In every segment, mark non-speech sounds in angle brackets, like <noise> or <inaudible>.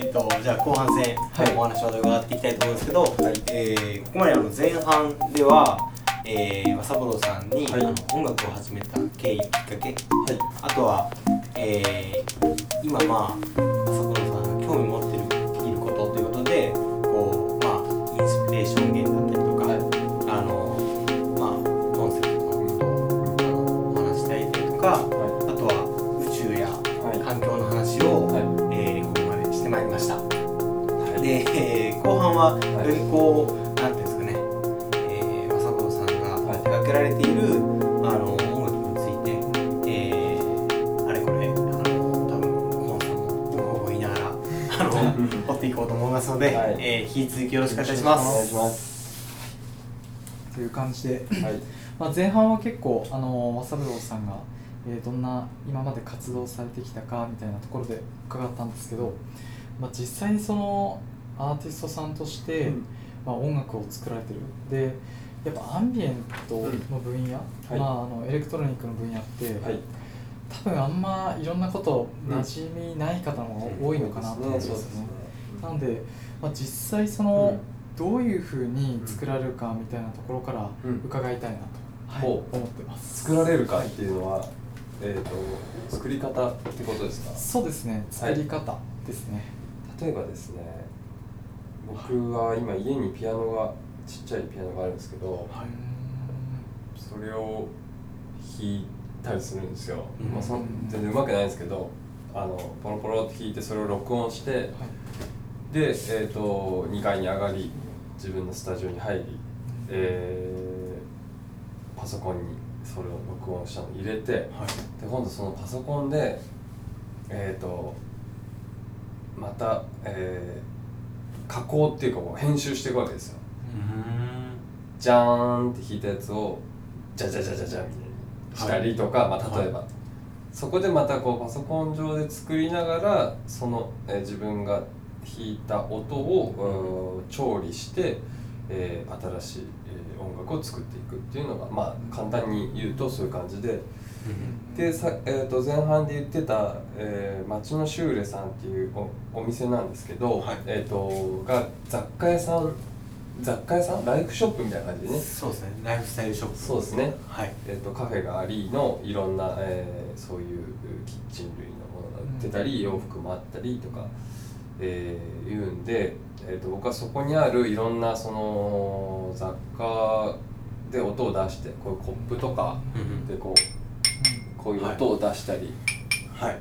ーとじゃあ後半戦、はい、お話を伺っていきたいと思うんですけど、はいえー、ここまであの前半では、えー、サブロさんに、はい、あの音楽を始めた経緯きっかけ、はい、あとは、えー、今まあはよりこう、なんていうんですかね、えー、正子さんが手掛けられている、あの音楽について、えー、あれこれ、あの多分コンさんも言いながら、あの <laughs> 掘っていこうと思いますので、はい、えー、引き続きよろしくお願いします。お願いします。という感じで、はいまあ、前半は結構あの正三郎さんが、えー、どんな今まで活動されてきたかみたいなところで伺ったんですけど、まあ、実際にそのアーティストさんとして、うん、まあ、音楽を作られてる。でやっぱアンビエントの分野、うん、まあ、あのエレクトロニックの分野って、はい、多分あんまいろんなこと馴染みない方も多いのかなと思う。ん。ですね。なので、まあ、実際その、どういうふうに作られるかみたいなところから伺いたいなと、はい、思ってます。作られるかっていうのは、えーと、作り方ってことですか？そうですね。作り方ですね、はい、例えばですね僕は今家にピアノがちっちゃいピアノがあるんですけど、はい、それを弾いたりするんですよ、まあ、そ全然うまくないんですけどあのポロポロって弾いてそれを録音して、はい、で、えーと、2階に上がり自分のスタジオに入り、えー、パソコンにそれを録音したの入れて、はい、で今度そのパソコンでえっ、ー、とまた、えー、加工っていうかこう編集していくわけですよ。じゃーんって弾いたやつをじゃじゃじゃじゃじゃみたいにしたりとか、はい、まあ、例えば、はい、そこでまたこうパソコン上で作りながらその、えー、自分が弾いた音を、うん、調理して、えー、新しい、えー、音楽を作っていくっていうのがまあ簡単に言うとそういう感じで。でさ、えー、と前半で言ってた、えー、町のシューレさんっていうおお店なんですけど、はい、えーと、が雑貨屋さん雑貨屋さん？ライフショップみたいな感じでね。そうですね。ライフスタイルショップ。そうですね、はい。えーと、カフェがありのいろんな、えー、そういうキッチン類のものが売ってたり、うん、洋服もあったりとか、えー、いうんで、えーと、と僕はそこにあるいろんなその雑貨で音を出してこういうコップとかでこうこういう音を出したり、はい、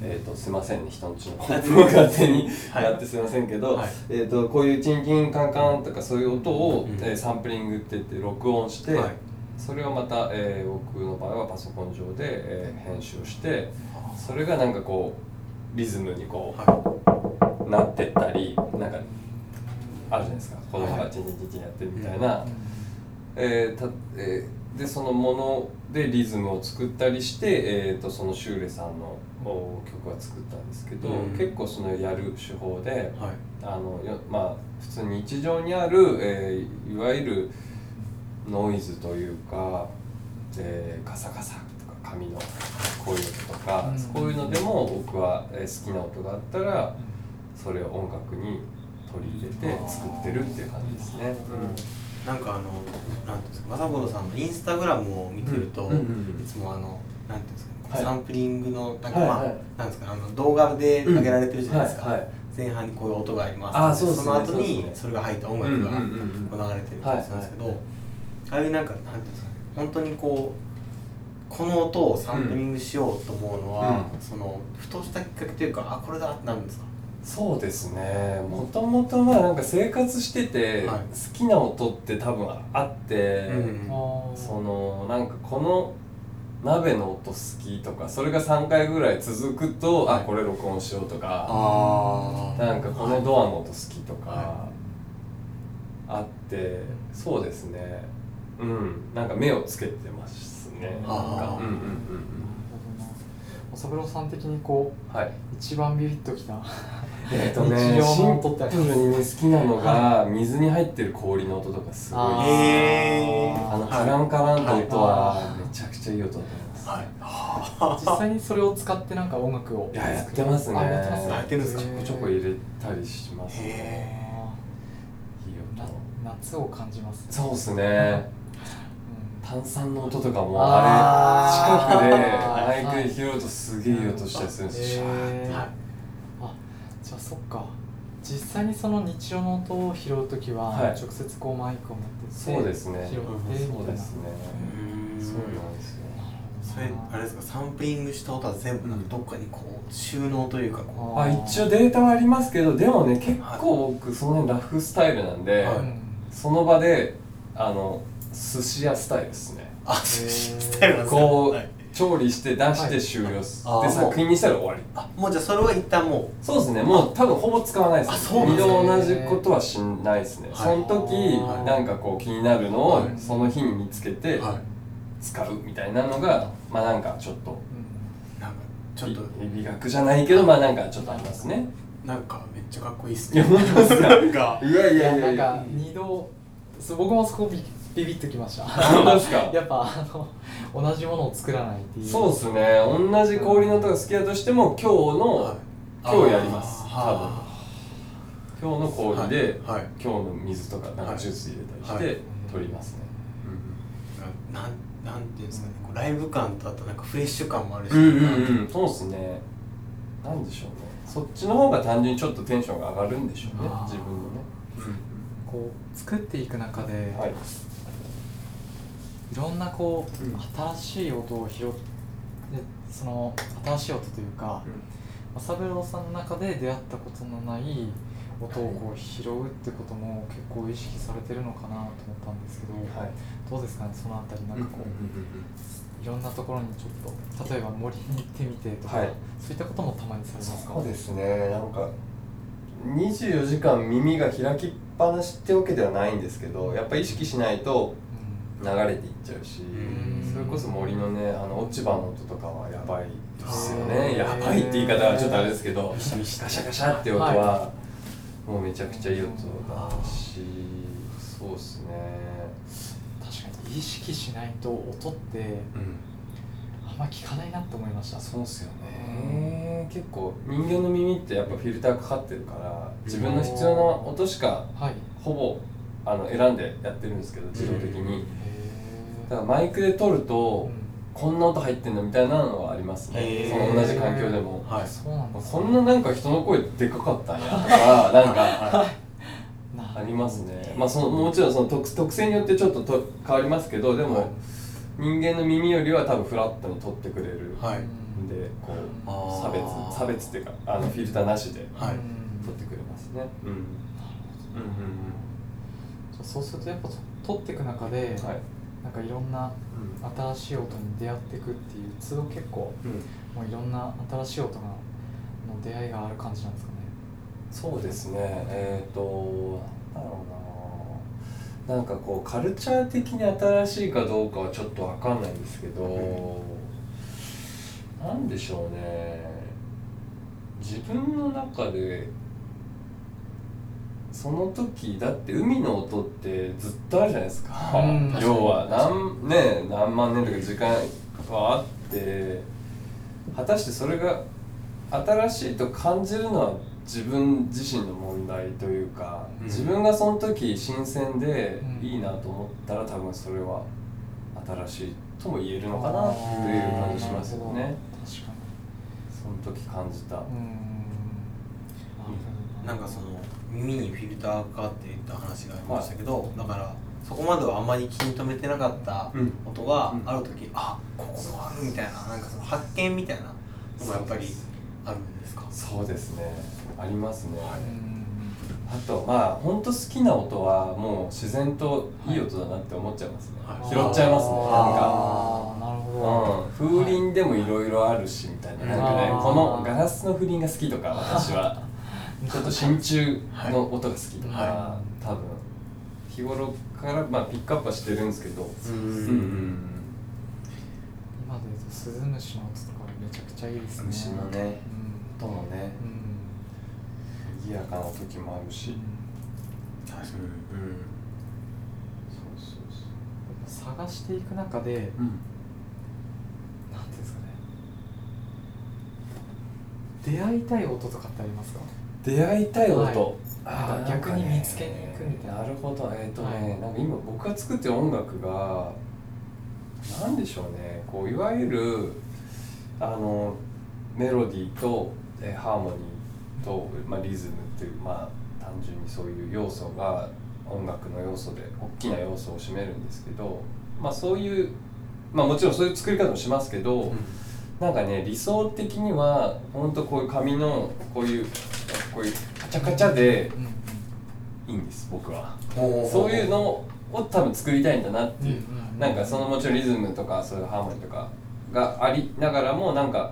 えーと、すいませんね人のちのコップを勝手に <laughs> やってすいませんけど、はい、えーと、こういうチンキンカンカンとかそういう音を、うん、えー、サンプリングって言って録音して、はい、それをまた、えー、僕の場合はパソコン上で、えー、編集してそれがなんかこうリズムにこう、はい、なってったりなんかあるじゃないですか。子供がチンチンチンチンやってるみたいな、えーたえーでそのものでリズムを作ったりして、えーと、そのシューレさんの曲は作ったんですけど、うん、結構そのやる手法で、はい、あのまあ普通に日常にある、えー、いわゆるノイズというか、えー、カサカサとか紙のこういう音とか、うん、こういうのでも僕は、えー、好きな音があったらそれを音楽に取り入れて作ってるっていう感じですね。うんなんかあのなんていうんですか正子さんのインスタグラムを見てると、いつもあのなんていうんですか、はい、サンプリングのなんか、まあ、はい。はい、なんですかあの動画で上げられてるじゃないですか、うん。はいはい、前半にこういう音があります、あそうその後にそれが入った音楽が流れてるんですけど、ああい。うなんかなんていうんですかね本当にこうこの音をサンプリングしようと思うのは、うん、そのふとしたきっかけというかあこれだってなるんですか？そうですね。もともとはなんか生活してて、好きな音って多分あって、そのなんかこの鍋の音好きとかそれが3回ぐらい続くと、はい、あこれ録音しようとかなんかこのドアの音好きとか、はい、あってそうですね。うん。なんか目をつけてますね。なんか。うんうんうん三郎さん的にこう、はい、一番ビビッときたえっとね、シンプルにね好きなのが水に入ってる氷の音とかすごいあのカランカランと音はめちゃくちゃいい音だと思います、はい。実際にそれを使ってなんか音楽をいややってますね。あやってますやってるんですか？ちょこちょこ入れたりします。ねへいいな音。夏を感じます。そうですね。う炭酸の音とかもあれ近くではい。マイクで拾うとすげえいい音したりするんですよ、じゃあそっか。実際にその日常の音を拾うときは、はい。直接こうマイクを持ってそうですね。拾ってうんみたいな、そうですね。うんそうなんですよそれあれですか？サンプリングした音は全部なんかどっかにこう収納というかこあ一応データはありますけどでもね結構僕その辺ラフスタイルなんで、はい。うんその場であの寿司屋スタイルですね。うあスタイルなんですか？こう、はい調理して出しはい。て終了す、あーで作品にしたら終わり。あもうじゃあそれは一旦もそうですね。もう多分ほぼ使わないです二ね。度同じことはしないですね、はい。その時はいなんかこう気になるのをはい。その日に見つけてはい。使うみたいなのがまあなんかちょっとうん。なんかちょっと。美学じゃないけどまあなんかちょっとありますね。なんかめっちゃかっこいいっすいや本当ですか？<laughs> なんか。いやいいややいやいや。なんか二度僕もそこビビビッときました。本当ですか？<laughs> やっぱあの同じものを作らないっていう。そうですね。同じ氷の音が好きだとしても今日の、はい今日やります。あ今日の氷で、はい。はい。今日の水とかなんかジュース入れたりして、はい。取りますね、なんなんていうんですかね。こうライブ感とあとなんかフレッシュ感もあるし、うんうんうん。そうですね。なんでしょうね。そっちの方が単純にちょっとテンションが上がるんでしょうね。自分のね、こう作っていく中で、はいいろんなこう、うん。新しい音を拾ってその新しい音というか三郎さんの中で出会ったことのない音をこう拾うってことも結構意識されてるのかなと思ったんですけど、はい。どうですかね？そのあたりなんかこう、いろんなところにちょっと例えば森に行ってみてとか、はい。そういったこともたまにされますか？そうですね。なんか24時間耳が開きっぱなしってわけではないんですけどやっぱ意識しないとうん流れていっちゃうしん。それこそ森のねあの落ち葉の音とかはやばいですよあねー。やばいって言い方はちょっとあれですけどガシャガシャ。って音はもうめちゃくちゃいい音だしそうっすね。確かに意識しないと音ってうん。あんま聞かないなって思いました。そうっすよね。結構人間の耳ってやっぱフィルターかかってるから自分の必要な音しかはい。ほぼあの選んでやってるんですけど自動的に。へだからマイクで撮るとうん。こんな音入ってんのみたいなのはありますね。その同じ環境でも。はい。そうなんんななんか人の声でかかったんやとかなんかなありますね。まあそのもちろんその特特性によってちょっとと変わりますけどでも、はい。人間の耳よりは多分フラットに撮ってくれるはい。んでこう差別差別っていうかあのフィルターなしではい。うん撮ってくれますね。うん。うんじゃあそうするとやっぱ撮っていく中で、うんはいなんかいろんな新しい音に出会っていくっていう都度結構うん。もういろんな新しい音がの出会いがある感じなんですかね。そうですね。えっ、ー、となんだろうな。なんかこうカルチャー的に新しいかどうかはちょっとわかんないんですけど、なんでしょうね。自分の中でその時だって海の音ってずっとあるじゃないですか、うん。要は何,、ね、何万年とか時間はあって果たしてそれが新しいと感じるのは自分自身の問題というか、うん。自分がその時新鮮でうん。いいなと思ったら多分それは新しいとも言えるのかなっていう感じしますよね。その時感じた、にうん。なんかその耳にフィルターかかっていった話がありましたけど、だからそこまではあまり気に留めてなかったうん。音がうん。ある時、あここもあるみたいななんかその発見みたいなのもやっぱりあるんですか？そうですね。ありますね、うんあとまあ本当好きな音はもう自然といい音だなって思っちゃいますね、はい。拾っちゃいますねなんか。あーなるほど、うん、風鈴でもいろいろあるしみたいな。なんかねこのガラスの風鈴が好きとか私はちょっと真鍮の音が好きとか、は多分日頃からまあピックアップはしてるんですけど。ううん。うん今で言うとスズムシの音とかめちゃくちゃいいですね。虫のね。うん。音もね。うん。賑やかな時もあるし、確かに、そうそうそ探していく中でううん。なんていうんですかね。出会いたい音とかってありますか？出会いたい音、はい。あ逆に見つけに行くみたいな。なるほど。えっ、とね、はい。なんか今僕が作ってる音楽がなんでしょうね。こういわゆるあのメロディーと、えーハーモニーと、まあ、リズムっていうまあ単純にそういう要素が音楽の要素で大きな要素を占めるんですけどまあそういうまあもちろんそういう作り方もしますけど、なんかね理想的には本当こういう紙のこういうこういうカチャカチャでいいんです僕は。うんそういうのを多分作りたいんだなっていう、うんうんなんかそのもちろんリズムとかそういうハーモニーとかがありながらもなんか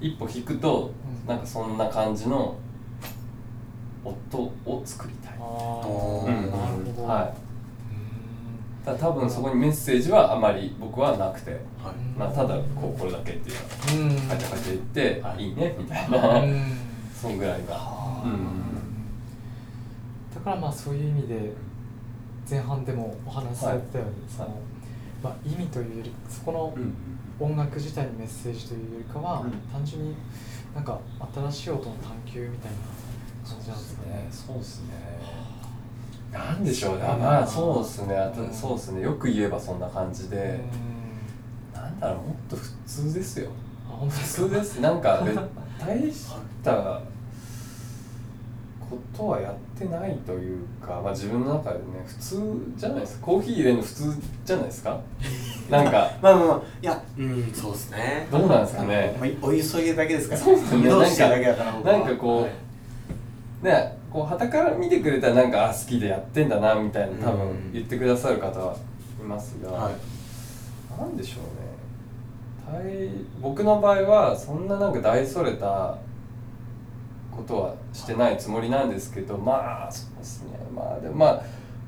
一歩引くとうん。なんかそんな感じの音を作りたい、あうん。なるほど、はい。ただ多分そこにメッセージはあまり僕はなくて、はいまあ、ただこうこれだけっていううん。カチャカチャ言って、はいい、いねみたいな、うん。そんぐらいが、うん。だからまあそういう意味で前半でもお話しされてたように、そのまあ、意味というよりそこのうん音楽自体にメッセージというよりかは、うん。単純になんか新しい音の探求みたいな感じなんですかね。そうですね。なんでしょうね。うんまあそうですね。そうですね。よく言えばそんな感じで、うんなんだろう。もっと普通ですよ。あ本当普通ですなんかべ大したことはやってないというか、まあ、自分の中でね普通じゃないですか。コーヒー入れるの普通じゃないですか？なんか。<laughs> まあまあまあいやうんそうですね。どうなんですかね？まあお湯注いでるだけですから。そうですね。湯通してるだけだからなんかこう、はい。ねこう旗から見てくれたらなんかあ好きでやってんだなみたいな多うん。分言ってくださる方はいますが、はい。なんでしょうね。大僕の場合はそんななんか大それたことはしてないつもりなんですけどまあそうですね。まあでもまあ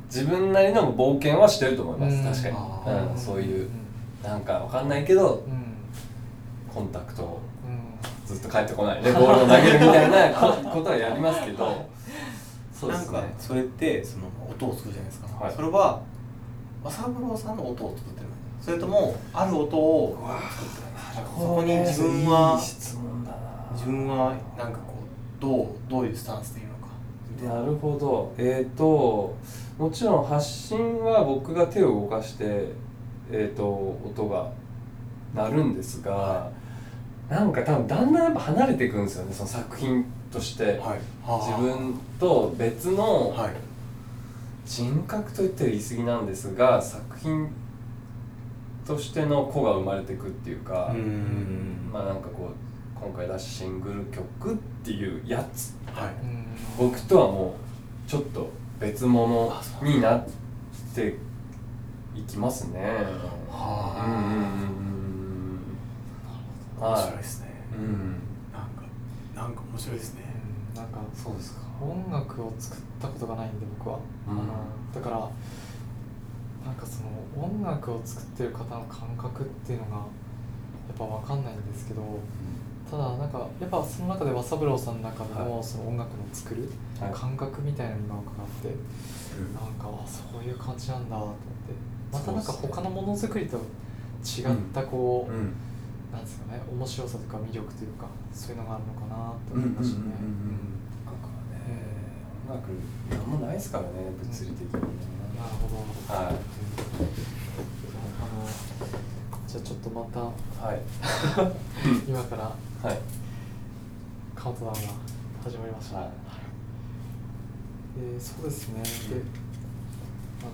自分なりの冒険はしてると思います、うん。確かに、うん、そういううん。なんかわかんないけどうん。コンタクトずっと帰ってこない。ねボールを投げるみたいな <laughs> こことはやりますけど。そうですね。なんかそれってその音を作るじゃないですか、はい。それは和三郎さんの音を作ってるのそれともある音をそこに自分いは自分はなんかこうどうどういうスタンスでいるのか。ななるほど。えっ、ともちろん発信は僕が手を動かして、えー、と音が鳴るんですが、はなんか多分だんだんやっぱ離れていくんですよねその作品として、はい。自分と別のはい。人格といったら言い過ぎなんですが作品としての子が生まれていくっていうか、うん。まあなんかこう今回出したシングル曲っていうやつ。はい。うん僕とはもうちょっと別物になっていきますね。はあ。うん面白いですね、うん。なんかなんか面白いですね。うん。なんかそうですか。音楽を作ったことがないんで僕は、うん。だからなんかその音楽を作ってる方の感覚っていうのがやっぱ分かんないんですけどただなんかやっぱその中で和三郎さんの中でもはい。その音楽の作るはい。感覚みたいなのに今伺ってなんかあそういう感じなんだと思ってまたなんか他のものづくりと違ったこう、うん。なんですかね面白さとか魅力というかそういうのがあるのかなと思いましたね。音楽はね音楽なんもないですからね物理的にね。なるほど。はいあのじゃあちょっとまたはい <laughs> 今からはいカウントダウンが始まりました。はいでそうですね。で、あ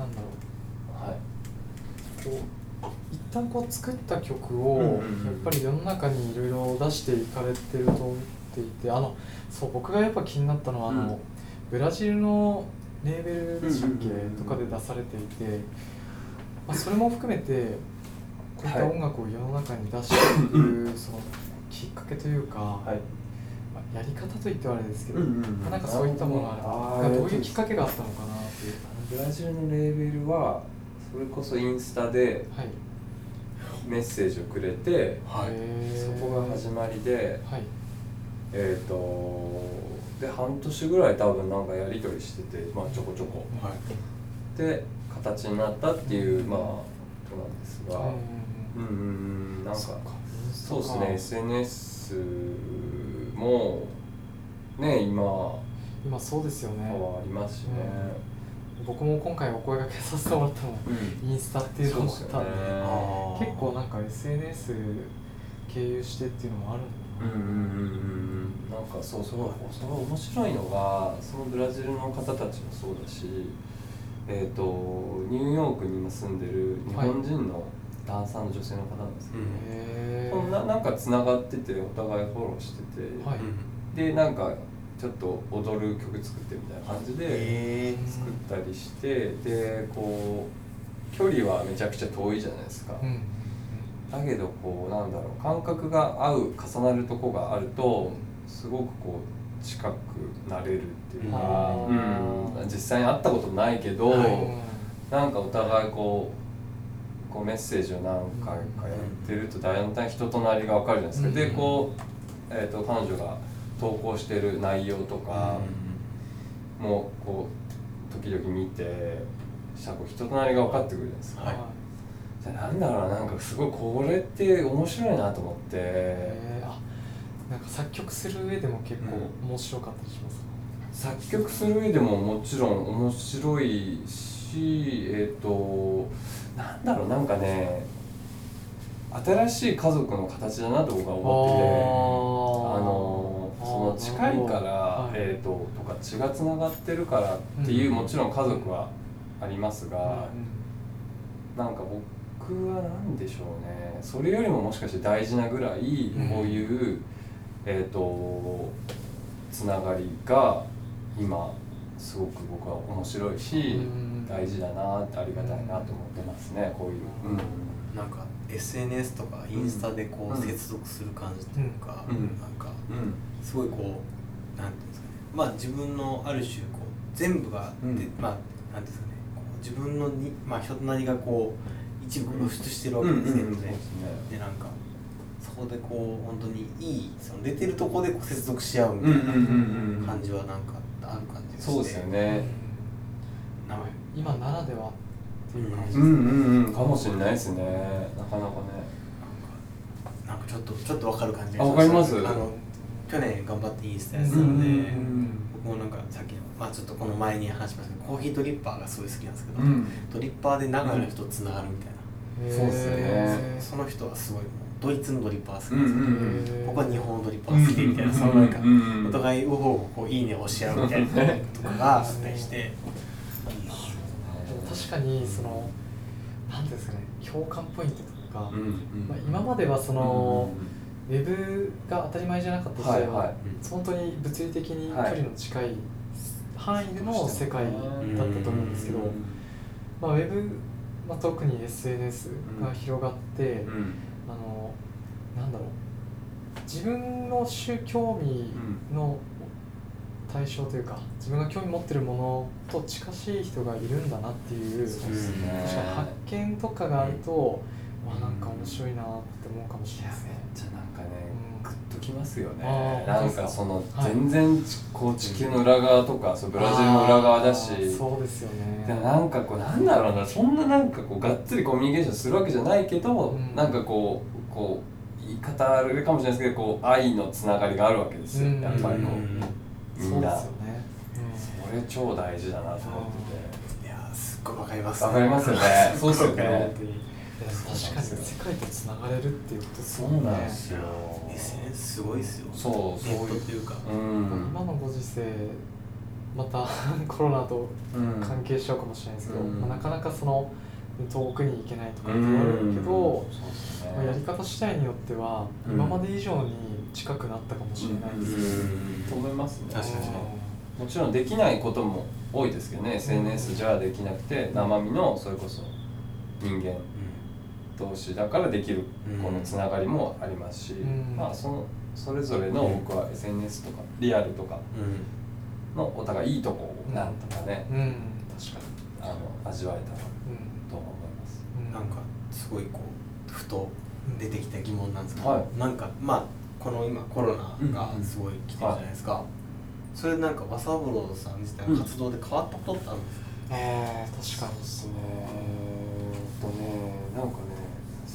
のなんだろはい。うこう一旦こう作った曲をやっぱり世の中にいろいろ出していかれてると思っていて、あのそう僕がやっぱ気になったのはあの、うんブラジルのレーベルでしたっけとかで出されていて、まあ、それも含めてこういったはい音楽を世の中に出していく、<laughs> そのきっかけというか、はい。まあ、やり方と言ってはあれですけど、うんうんうんまあなんかそういったものがどういうきっかけがあったのかなっていう。ブラジルのレーベルはそれこそインスタではい。メッセージをくれてそこが始まりではい。えっ、とで半年ぐらい多分なんかやり取りしててまあちょこちょこ。はい。で形になったっていうまあことなんですが。うんうんうん。なんかそうですね SNS もね今今そうですよね。はありますしね、僕も今回お声掛けさせてもらったのもうん。インスタっていうのを知ったんで。ね。結構なんか SNS 経由してっていうのもあるうんうんうんうんうんなんかそうそうそれ面白いのがそのブラジルの方たちもそうだしえっ、とニューヨークに今住んでる日本人のダンサーの女性の方なんですけど、うん。へそんななんかつながっててお互いフォローしてて、はい。でなんかちょっと踊る曲作ってみたいな感じでへ作ったりしてでこう距離はめちゃくちゃ遠いじゃないですか、うんだけどこうなんだろう感覚が合う重なるとこがあるとすごくこう近くなれるっていうか、うん、実際に会ったことないけど、はい。なんかお互いこうこうメッセージを何回かやってると大体人となりが分かるじゃないですか、うん。でこう、えー、と彼女が投稿してる内容とかもこう時々見てしたらこう人となりが分かってくるじゃないですか、はいじゃあなんだろうななんかすごいこれって面白いなと思って、あなんか作曲する上でも結構面白かったりしますか、作曲する上でももちろん面白いしえっ、となんだろうなんかね新しい家族の形だなと僕は思ってて。あのその近いから、はい。えー、ととか血がつながってるからっていう、うん。もちろん家族はありますが、うんなんか僕は何でしょうね。それよりももしかして大事なぐらいうん。こういう、えっ、とつながりが今すごく僕は面白いし、うん。大事だなってありがたいなと思ってますねこういう。うん。なんか SNS とかインスタでこううん接続する感じというか、うん。なんかうん。すごいこうなんていうんですかね。まあ自分のある種こう全部があって、うん。まあなんていうんですかね。自分のにまあ人となりがこう一部露出してるわけですね、うんうんうん。ででなんかそこでこう本当にいいその出てるとこでこう接続し合うみたいうんうんうんうんな感じはなんかある感じがして。そうですよね。今ならではっていう感じうんですね、うんうんかもしれないですね。なかなかね。なんかちょっとちょっとわかる感じがあわかりますあの去年頑張ってインスタやってたので、うんうんうん僕もなんかさっきのまあちょっとこの前に話しましたけどコーヒードリッパーがすごい好きなんですけど、うん。ドリッパーで長野の人とつながるみたいそうっすよね。その人はすごいもうドイツのドリッパーが好きですけど、うんうん。僕は日本のドリッパーが好きでみたいな、そのなんか、うんうんうん。お互いウホウホこういいねをし合うみたいなとかがあったりして、確かにそのなんていうんですかね共感ポイントとか、うんうんまあ、今まではその、ウェブが当たり前じゃなかった時代は、はいはい。本当に物理的に距離の近い範囲での世界だったと思うんですけど、まあ、ウェブ、まあ、特に SNS が広がって、うん。あのなんだろう。自分の種興味の対象というか自分が興味持ってるものと近しい人がいるんだなっていうそうですね。確かに発見とかがあると、まあなんか面白いなって思うかもしれないですね。きますよね。なんかか。そのはい。全然ちこう地球の裏側とかそうブラジルの裏側だし。そうですよね。でもなんかこうなんだろうなそんななんかこうがっつりコミュニケーションするわけじゃないけど、うん。なんかこうこう言い方あるかもしれないですけどこう愛のつながりがあるわけですよ、うん。やっぱりこう、うん。みんな。そうですよね。それ超大事だなと思っていやーすっごいわかりますわかりますよね。<laughs> そうっすよね確かに世界とつながれるっていうことですそよね。うなんですよ。SNS すごいですよ。そうそう。ネットっていうか、うん今のご時世またコロナとうん関係しちゃうかもしれないですけど、うん。まあ、なかなかその遠くに行けないとかって言われるけど、まあ、やり方次第によってはうん。今まで以上に近くなったかもしれないです。し、うん。と思いますね確かにもちろん。できないことも多いですけどね SNS じゃできなくて生身のそれこそ人間同士だからできるうんこのつながりもありますし、うん。まあそのそれぞれの僕は SNS とかリアルとかうん。のお互いいいとこをなんとかね、うん、確かあの味わえたらに、と思います。うん。なんかすごいこうふと出てきた疑問なんですけど、はい。なんかまあこの今コロナがすごい来てるじゃないですか、それなんか和三郎さん自体の活動で変わったことってあるんですか、えー、確かにですね。えーっとねなんかね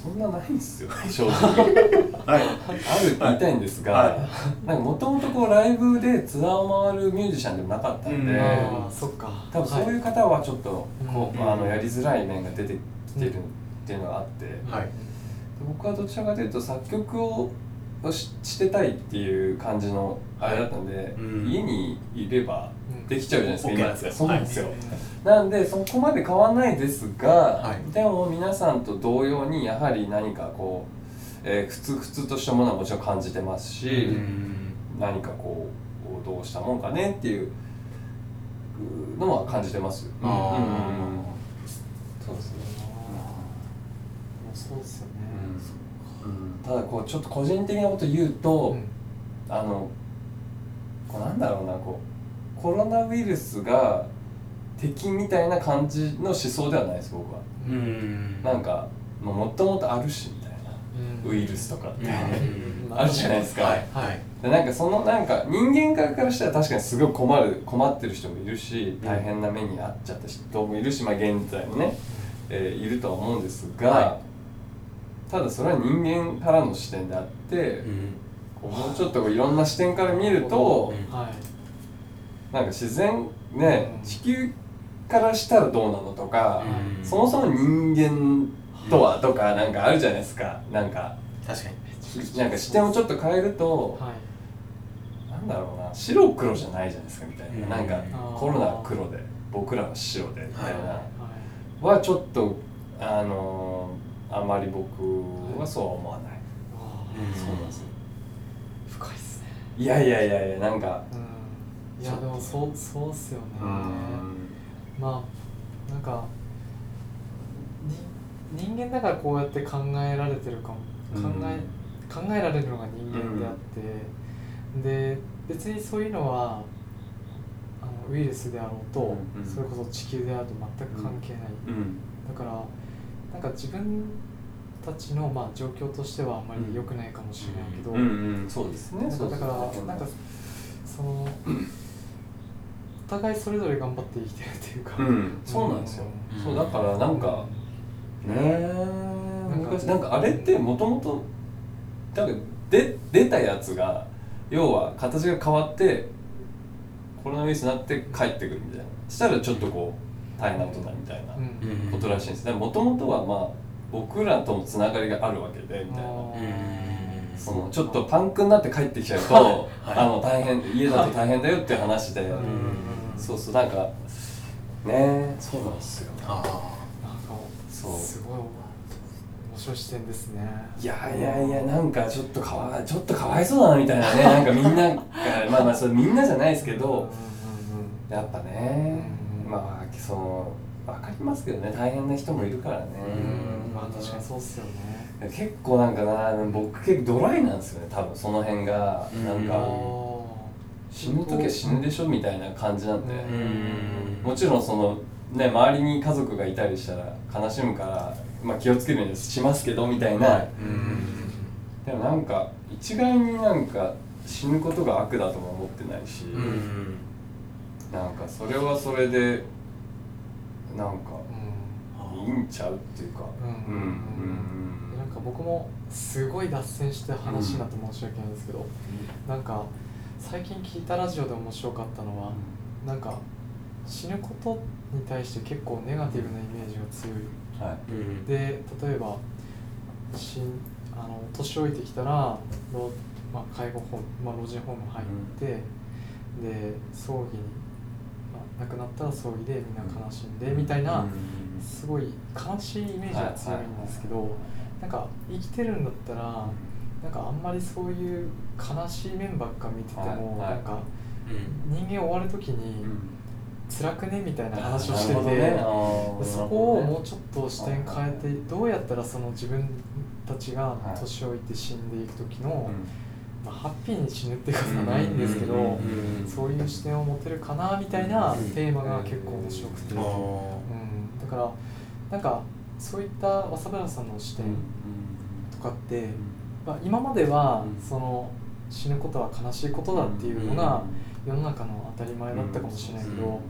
そんなないんですよ。正直。はい。あるって言いたいんですが、はい、なんかもともとこうライブでツアーを回るミュージシャンでもなかったんで、うん、あそっか。多分そういう方はちょっとこう、はい、あのやりづらい面が出てきてるっていうのがあって、はい、僕はどちらかというと作曲をししてたいっていう感じのあれだったんで、うん、家にいればできちゃうじゃないですか、そうなんですよ、はい、なんでそこまで変わらないですが、はい、でも皆さんと同様にやはり何かこう、えー、ふつふつとしたものはもちろん感じてますし、うん、何かこうどうしたもんかねっていうのは感じてます。うん、そうですね。そうですよね、ただこうちょっと個人的なこと言うと、あのこうなんだろうなこうコロナウイルスが敵みたいな感じの思想ではないです僕は。うん。なんかもともとあるしみたいな。ウイルスとかって。<laughs> あるじゃないですか、はい。はい、でなんかそのなんか人間側からしたら確かにすごい困る困ってる人もいるし大変な目に遭っちゃった人もいるし、まあ、現在もね、えー、いるとは思うんですが、はい、ただそれは人間からの視点であって、うん、もうちょっといろんな視点から見ると、はい、なんか自然ね、地球からしたらどうなのとか、うん、そもそも人間とはとかなんかあるじゃないですか。なんか確かに。なんか視点をちょっと変えると、はい、なんだろうな白黒じゃないじゃないですかみたいな、うん、なんかコロナは黒で僕らは白でみたいな、はちょっとあのー、あまり僕はそうは思わない、うん、そうなんです深いっすね。いやいやいやいやなんか、いやでもそうそうっすよね、まあなんか人間だからこうやって考えられてるかも。考え,、考えられるのが人間であって、で別にそういうのはあのウイルスであろうと、それこそ地球であると全く関係ない、だからなんか自分たちのまあ状況としてはあんまり良くないかもしれないけど、そうですね。だからなんかそのお <laughs> 互いそれぞれ頑張って生きてるっていうか、うん、そうなんですよ、うん、そうだからなんかね昔なんかあれってもともとなんかで出たやつが要は形が変わってコロナウイルスになって帰ってくるみたいな。したらちょっとこう大変なことだみたいなことらしいんです。もともとはまあ僕らとのつながりがあるわけでみたいな。そのちょっとパンクになって帰ってきちゃうと、はい、あの大変家だと大変だよっていう話で、そうそう。なんかね。そうなんですよ。ああ。そう。すごい面白い視点ですね。いやいやいやなんかちょっとかわちょっとかわいそうだなみたいなね。<laughs> なんかみんながまあまあそれみんなじゃないですけどやっぱね。まあその分かりますけどね。大変な人もいるからね。まあ確かにそうっすよね。結構なんかな僕結構ドライなんですよね。多分その辺が。なんか死ぬ時は死ぬでしょみたいな感じなんで。もちろんそのね周りに家族がいたりしたら悲しむから、まあ、気をつけるようにしますけどみたいな。でもなんか一概になんか死ぬことが悪だとも思ってないしなんかそれはそれでなんかいいんちゃうっていうか。なんか僕もすごい脱線して話になって申し訳ないんですけど、なんか最近聞いたラジオで面白かったのは、うん、なんか死ぬことに対して結構ネガティブなイメージが強い、はい、で例えばしあの年老いてきたら、まあ、介護ホーム、まあ、老人ホーム入って、うん、で葬儀に、まあ、亡くなったら葬儀でみんな悲しんで、みたいな、すごい悲しいイメージが強いんですけど、なんか生きてるんだったらなんかあんまりそういう悲しい面ばっか見てても、はい。はい、なんか、人間終わる時に、辛くねみたいな話をしてて、ね、そこをもうちょっと視点変えてどうやったらその自分たちが年老いて死んでいく時の、まあ、ハッピーに死ぬっていうことはないんですけど、そういう視点を持てるかなみたいなテーマが結構面白くて、うん、だからなんかそういったわさぶらさんの視点とかって、まあ、今まではその死ぬことは悲しいことだっていうのが世の中の当たり前だったかもしれないけど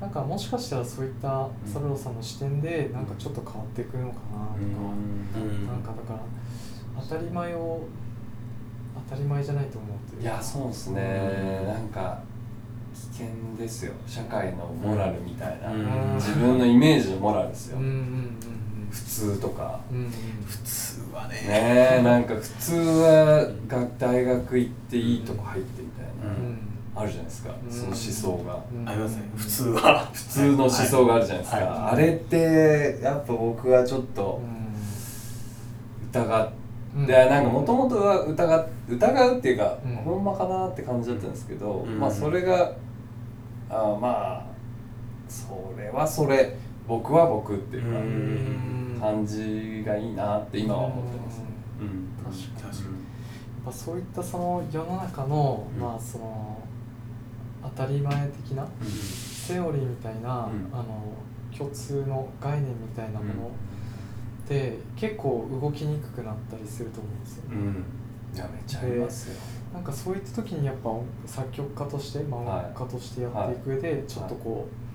なんかもしかしたらそういった三郎さんの視点でなんかちょっと変わってくるのかなとか、うん。なんかだから当たり前を当たり前じゃないと思うというかいやそうですね、なんか危険ですよ。社会のモラルみたいな、うん。自分のイメージのモラルですよ、普通とか。普通はね。ねえなんか普通はが大学行っていいとこ入ってみたいな、うん。あるじゃないですか、うん。その思想が、うん。ありますね。普通は。普通の思想があるじゃないですか、はい。あれってやっぱ僕はちょっと疑って、うん。でなんかもともとは疑っ疑うっていうか、うん。ほんまかなって感じだったんですけど、うん。まあそれがあまあそれはそれ僕は僕っていう感じがいいなって今は思ってます。ね。うん。確かに。確かまあ、そういったその世の中の、うん。まあその当たり前的なにセオリーみたいな、うん。あの共通の概念みたいなものって、結構動きにくくなったりすると思うんですよね。うん、いやめちゃありますよ。なんかそういった時にやっぱ作曲家として、まあ、はい音楽家としてやっていく上でちょっとこう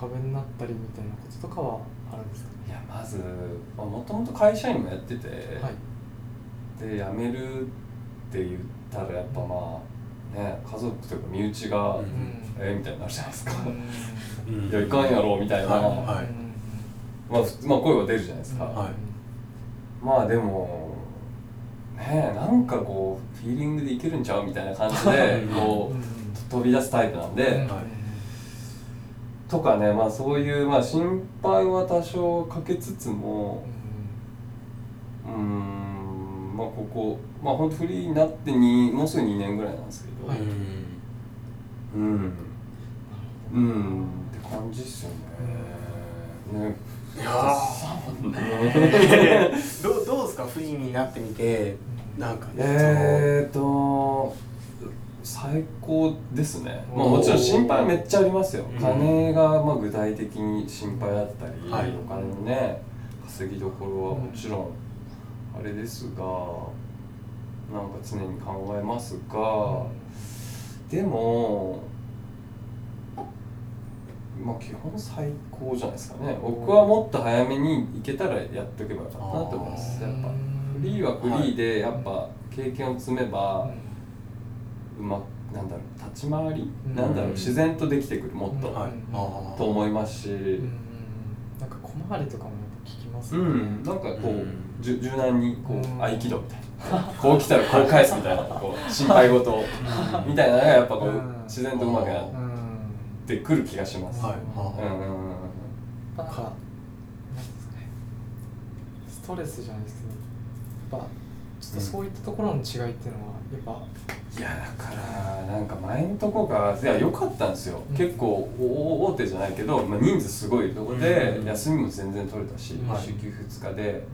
壁になったりみたいなこととかはあるんですかね？いやまずもともと会社員もやってて、はい。で辞めるって言ったらやっぱまあね家族というか身内が、うん。えみたいになるじゃないですか。うん。いやいかんやろみたいな、はいはい。まあ、まあ声は出るじゃないですか、はい。まあでもねえなんかこうフィーリングでいけるんちゃうみたいな感じでこう飛び出すタイプなんで、はいとかねまあそういう、まあ、心配は多少かけつつもうーんまあここまあ本当フリーになってにもうすぐ2年ぐらいなんですけど、はい。うん。うん。って感じっすよね。ね。いやー。<laughs> どうどうですか？フリーになってみてなんかねえーと最高ですね、まあ、もちろん心配はめっちゃありますよ、うん。金がまあ具体的に心配だったり、はい。お金のね稼ぎどころはもちろんあれですがなんか常に考えますがでもまあ基本最高じゃないですかね。僕はもっと早めに行けたらやっておけばよかったなと思います。やっぱ。フリーはフリーでやっぱ経験を積めば、うまなんだろう立ち回り、うん。なんだろう自然とできてくるもっと、はい。あーと思いますし、うん。なんか小回りとかもやっぱ聞きますよね。うん、なんかこう、うん。じゅ柔軟にこう、うん。合気道みたいな。こう来たらこう返すみたいな <laughs> こう心配事を。みたいなのがやっぱこう、うん。自然とうまくなっうん。てくる気がします、はい。うん。うんうんなんストレスじゃないですけどやっぱちょっとそういったところの違いっていうのはやっぱいやだからなんか前のとこがいや良かったんですよ、うん。結構お大手じゃないけど、まあ、人数すごいとこで、うん。休みも全然取れたし、はい週休2日で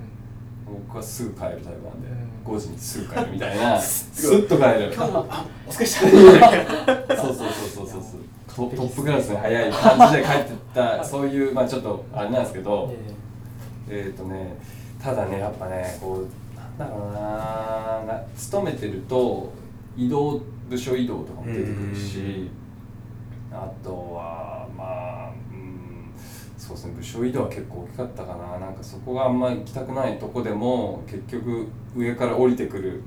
僕はすぐ帰るタイプなんで、うん。5時にすぐ帰るみたいな。<laughs> スッと帰る。今日もあお疲れ様 <laughs> そうそうそうそうそうそう。トトップクラスに早い感じで帰ってったそういうまあちょっとあれなんですけどえっ、とねただねやっぱねこうなんだろうなな勤めてると移動部署移動とかも出てくるしあとはまあうんそうですね部署移動は結構大きかったかな。なんかそこがあんま行きたくないとこでも結局上から降りてくる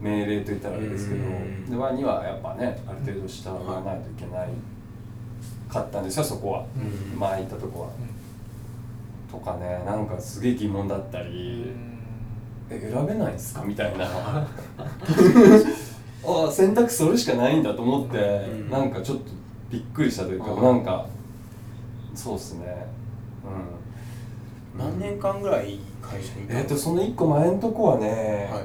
命令といったらあれですけどうんでワにはやっぱねある程度従わないといけないかったんですよそこは、うん前行ったとこは。とかねなんかすげえ疑問だったり、え選べないんすか？みたいな。<laughs> あ選択それしかないんだと思って、うん。なんかちょっとびっくりしたというか、うん。なんかそうっすね。うん。何年間ぐらい会社にいたえっ、とその1個前のとこはね、はい。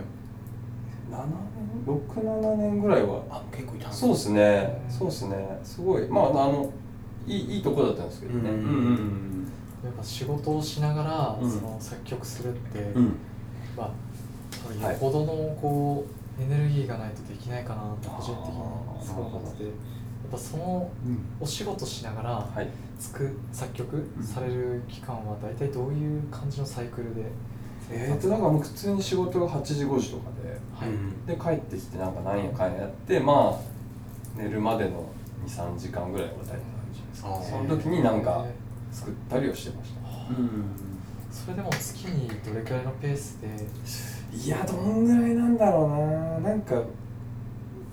7年67年ぐらいは。あ結構いたんそうですね。うんそうですね。すごい。まああのいいいいとこだったんですけどね。ううんんうん。やっぱ仕事をしながら、うん。その作曲するって、うんうんまあはい。よほどのこうエネルギーがないとできないかなって個人的にすごい思っててやっぱそのうん。お仕事しながらはい。つく作曲うん。される期間は大体どういう感じのサイクルで？えーとなんかもう普通に仕事が8時5時とかではい、うん。で帰ってきてなんかなんやかんややってまあ寝るまでの23時間ぐらいは大体あるじゃないですか。その時になんか作ったりをしてました。うんそれでも月にどれくらいのペースで？いやどんぐらいなんだろうな。なんか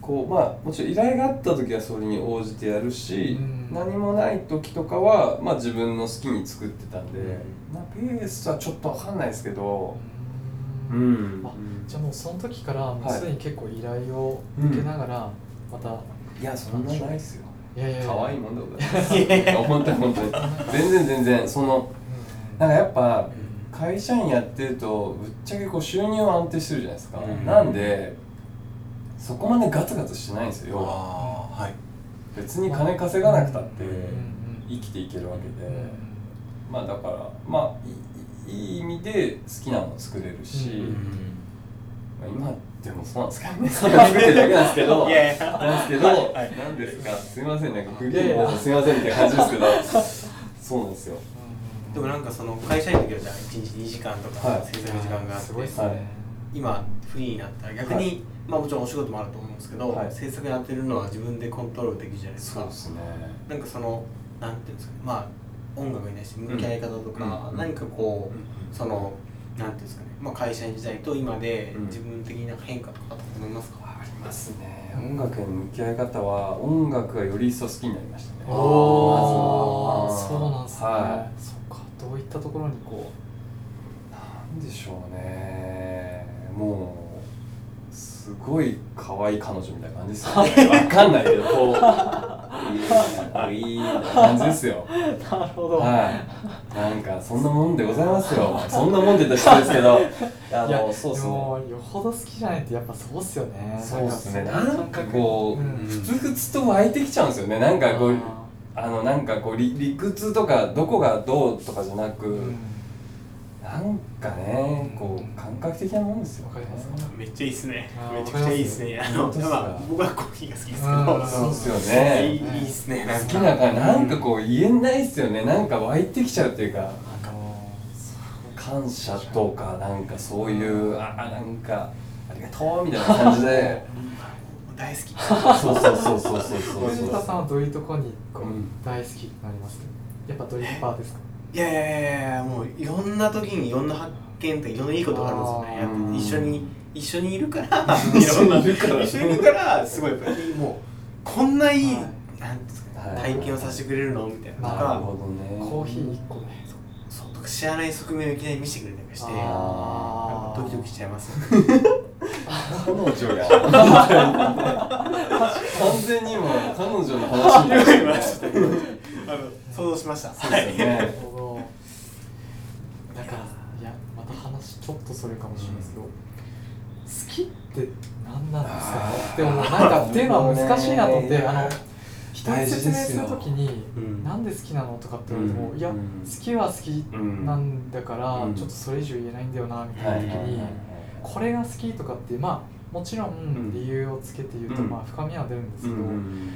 こうまあもちろん依頼があった時はそれに応じてやるし、うん。何もない時とかは、まあ、自分の好きに作ってたんで、うんまあ、ペースはちょっと分かんないですけど。ううん。んあじゃあもうその時からもうすでに結構依頼をうん受けながらまた、いやそんなないっすよ。いやいやいや。可愛いもんでございます。いや本当に本当に。全然全然そのうん。なんかやっぱ会社員やってるとぶっちゃけこう収入は安定してるじゃないですか、うん。なんでそこまでガツガツしてないんですよ要は。はい。別に金稼がなくたって生きていけるわけで、うんまあだからまあいい意味で好きなの作れるし、うんまあ、今でもそうなんですけどね。それ作ってるだけなんですけど。<laughs> なんですけど、はいですか？すいませんなんかグリいやいや。ーンすいませんみたいな感じですけど。<laughs> そうなんですよでもなんかその会社員の時はじゃあ1日2時間とかはい。制作時間があって、すごいっすね、はい今フリーになった。ら逆に、はいまあもちろんお仕事もあると思うんですけど、はい。制作やってるのは自分でコントロールできるじゃないですか。そうですね。なんかそのなんていうんですかね。まあ音楽に対して向き合い方とか、うん。何かこう、うん。そのなんていうんですかね、まあ、会社員時代と今でうん。自分的な変化とかあったと思いますか、ありますね。音楽への向き合い方は音楽がより一層好きになりましたね。おおまずは。そうなんですね、はそっかどういったところにこなんでしょうね。もうすごい可愛い彼女みたいな感じですよね。<laughs> わかんないけどこう。<laughs> いい感じですよ。うなるほど、はい。なんかそんなもんでございますよ。そんなもんで言ったら失礼ですけど。あのそうですでもねよほど好きじゃないってやっぱそうっすよね。そうですねななんんかこう、うんふつふつと湧いてきちゃうんですよねなんかこうああのなんかこう理理屈とかどこがどうとかじゃなく、ーうん。なんかねこうん。う感覚的なもんですよ。わかりますめっちゃいいっすね。めちゃくちゃいいっすね。あのまあ僕はコーヒーが好きですけうんどそうっすよね。いいっすね好きな感じなんかこう言えないっすよね。なんか湧いてきちゃうっていうか。感謝とかなんかそういうああなんかありがとうみたいな感じで <laughs> 大好き。そうそうそうそうそうそう。藤田さんはどういうところにこう、うん大好きになりますやっぱドリッパーですか？いやいやいやいやもういろんな時にいろんな発見っていろんないいことがあるんですよね。やっぱうん一緒に一緒にいるから <laughs> 一緒にいるから一緒にいるからすごいやっぱりもうこんないい、はい。なんですか体験をさせてくれるのみたいな。とかなるほどね。コーヒー1個で。そう知らない側面をいきなり見せてくれたりとかしてドキドキしちゃいます彼女や。完全に今彼女の話になってるねあの想像しました。そうですよねほどだからいやまた話ちょっとそれかもしれないですけど、好きって何なんですかねでもなんかっていうのは難しいなと思ってあの人に説明するときにうん。なんで好きなのとかって言われても、いや好きは好きなんだから、うん。ちょっとそれ以上言えないんだよなみたいな時に、これが好きとかってまあもちろんん。理由をつけて言うと、うん。まあ深みは出るんですけど、うん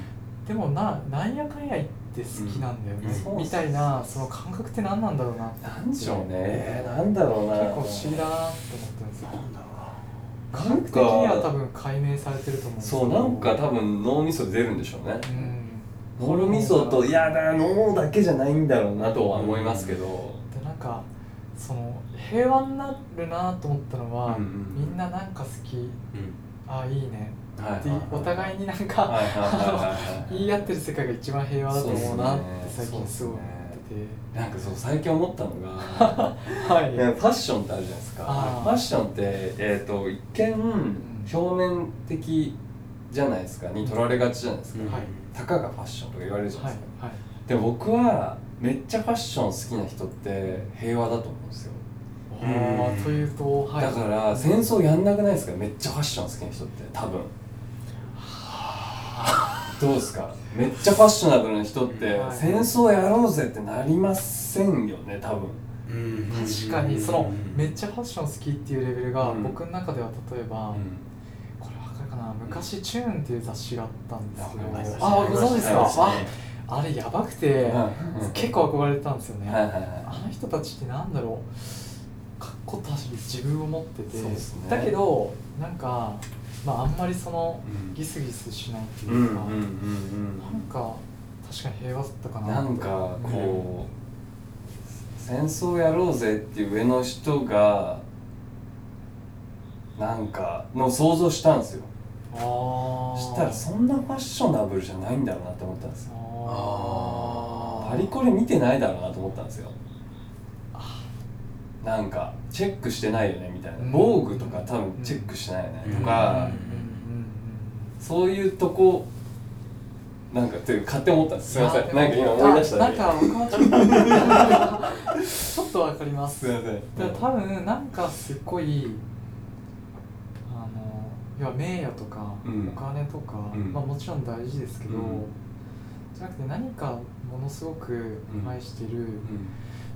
でもななんやかんや言って好きなんだよね、うん。みたいなその感覚って何なんだろうなって。なんでしょうね。えーなんだろうな。結構不思議だなって思ってるんですよ。感覚的には多分解明されてると思うんですけどそうなんか多分脳みそで出るんでしょうね。うん。脳みそといやだ脳だけじゃないんだろうなとは思いますけど。でなんかその平和になるなと思ったのは、うんうんみんななんか好き。う、うん。ああいいね。はいってお互いになんか、はいはいはいはい言い合ってる世界が一番平和だと思うなって最近すごい思ってなんかそう最近思ったのがて <laughs> はい。ファッションってあるじゃないですか。ファッションって、えー、と一見表面的じゃないですか。に取られがちじゃないですか、うん。はい。たかがファッションとか言われるじゃなはいいですか、はいでも僕はめっちゃファッション好きな人って平和だと思うんですよ。というと、はい、だから戦争やんなくないですか？めっちゃファッション好きな人って多分。どうですか？めっちゃファッショナブルな人ってはい。戦争やろうぜってなりませんよね多分。うん確かに。そのめっちゃファッション好きっていうレベルがうん。僕の中では例えば、これわかるかな？昔「チューン」っていう雑誌があったんですけわかります。どあご存知ですか？わかりますああれやばくて、うん結構憧れてたんですよね、はいはいはい。あの人たちってなんだろう。かっこたし自分を持ってて、ね。だけどなんかまああんまりそのうん。ギスギスしないってうんうんうんいうか、なんか確かに平和だったかな。なんかこう、戦争やろうぜっていう上の人がなんかの想像したんですよ。ああしたらそんなファッショナブルじゃないんだろうなって思ったんですよ。あパリコレ見てないだろうなと思ったんですよ。なんかチェックしてないよねみたいな。うん。防具とか多分チェックしてないよね。とかうん。うんうんそういうとこなんかって勝手に思ったんです。すいません。あなんか今思い出したあなんか僕もちょっと <laughs> ちょっとわかります。すいません。多分なんかすっごいあの要は名誉とかうん。お金とか、うん。まあ、もちろん大事ですけど、うんじゃなくて何かものすごく愛してる、うん。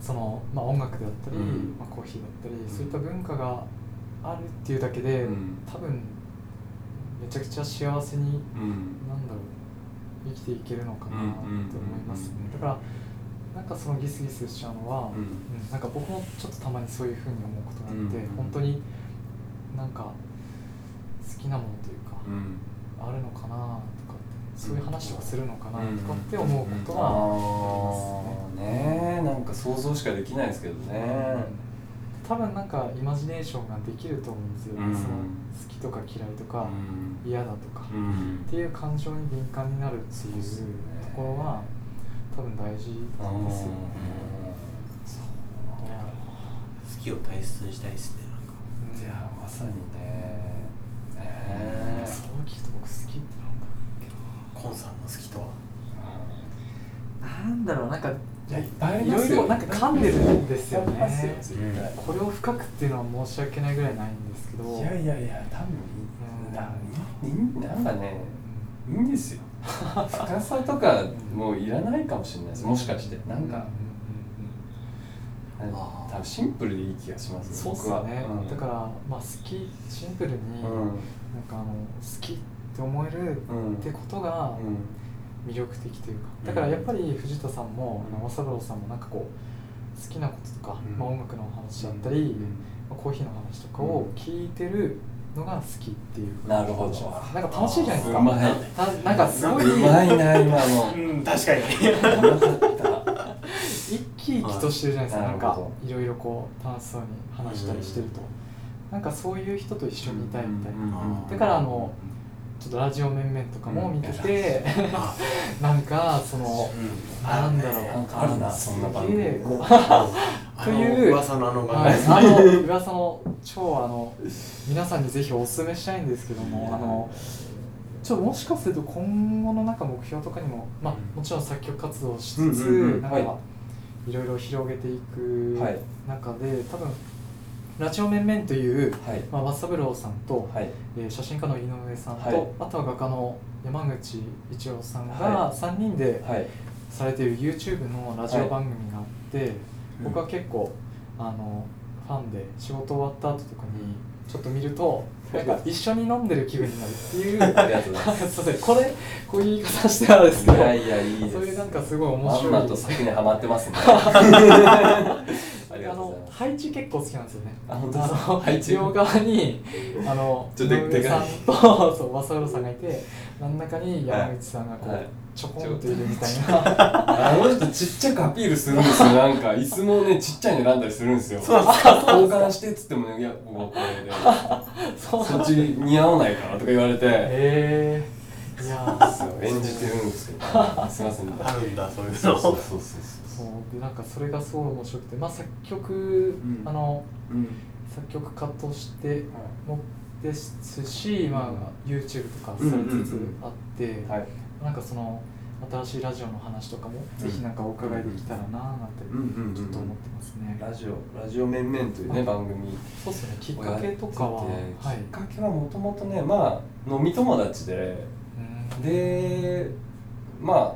そのまあ、音楽であったり、うん。まあ、コーヒーだったり、ん。そういった文化があるっていうだけで、うん。多分めちゃくちゃ幸せにうん。なんだろう生きていけるのかなって思いますね。うんだからなんかそのギスギスしちゃうのは、うん。うんなんか僕もちょっとたまにそういうふうに思うことがあって、うん。本当になんか好きなものというか、うん。あるのかなってそういう話とかするのかなうん。とかって思うことはあー。ね。えなんか想像しかできないですけどね。多分なんかイマジネーションができると思うんですよね、うん。その好きとか嫌いとか、うん。嫌だとか、うっんていう感情に敏感になるっていうところは多分大事ですよね。いや好きを大切にしたいですねなんか。うん。いやまさにねねそう聞くと僕好きってなんだっコンさんの好きとは？けななんだろうなんかいやいっぱいありいますよ。ろいろなんか噛んでるんですよね。これを深くっていうのは申し訳ないぐらいないんですけど。いやいやいや多分うん。ないいなんかねいいんですよ。深さとかもういらないかもしれないです。もしかしてなんか。多分シンプルでいい気がしますそうっす僕はよね、うん。だからまあ好きシンプルに、うん。なんかあの好きって思えるうん。ってことがうん。魅力的というか。うん。だからやっぱり藤田さんもうん。あの正郎さんもなんかこう好きなこととか、うん。まあ、音楽の話だったり、まあコーヒーの話とかを聞いてるのが好きっていうなるほど。なんか楽しいじゃないですか。うまい。たなんかすごいうまいな今の。うん確かに。うまかった。生き生きとしてるじゃないですか。なんかいろいろこう楽しそうに話したりしてると、なんかそういう人と一緒にいたいみたいな、うん。だからあのちょっとラジオ面々とかも見てて、あ <laughs> なんかその、うん。なんだろうなんかあるなそんな番組。<laughs> というの噂のあの番はい、組あの噂の超あの皆さんにぜひお勧めしたいんですけどもあのちょっともしかすると今後のなんか目標とかにも、まあ、もちろん作曲活動をしつつ、うんうんうん。なんか、はい。い、ろいろ広げていくはい。中で、多分ラジオ面々という、はい。まあ、和三郎さんと、はい。えー写真家の井上さんと、はい。あとは画家の山口一郎さんがは3人ではい。されている YouTube のラジオ番組があって、僕は結構あのファンで仕事終わった後とかにちょっと見るとなんか一緒に飲んでる気分になるっていう。これこういう言い方してたんですけど。いやいやいいそういうなんかすごい面白い。まんまと先にはまってますね。<laughs> あの配置結構好きなんですよね。あ本当です配置。両側にあの井上さんでとそう正郎さんがいて真ん中に山口さんがこう、はいちょこんといるみたいな。あの人ちっちゃくアピールするんですよ。<laughs> なんか椅子もねちっちゃいの選んだりするんですよ。そう交換してっつってもねいやこここれでそっち似合わないからとか言われてええいやー演じてるんですけどすいませんあるんだそういうのそうそうそうそうそうでなんかそれがすごい面白くてまあ作曲、んあのうん作曲家としてもですし、まあ、YouTube とかされつつあって、はいなんかその新しいラジオの話とかもぜひなんかお伺いできたらななんてちょっと思ってますね。ラジオラジオ面々というね番組。そうですね。きっかけとかは、きっかけはもともとねまあ飲み友達でうん。でま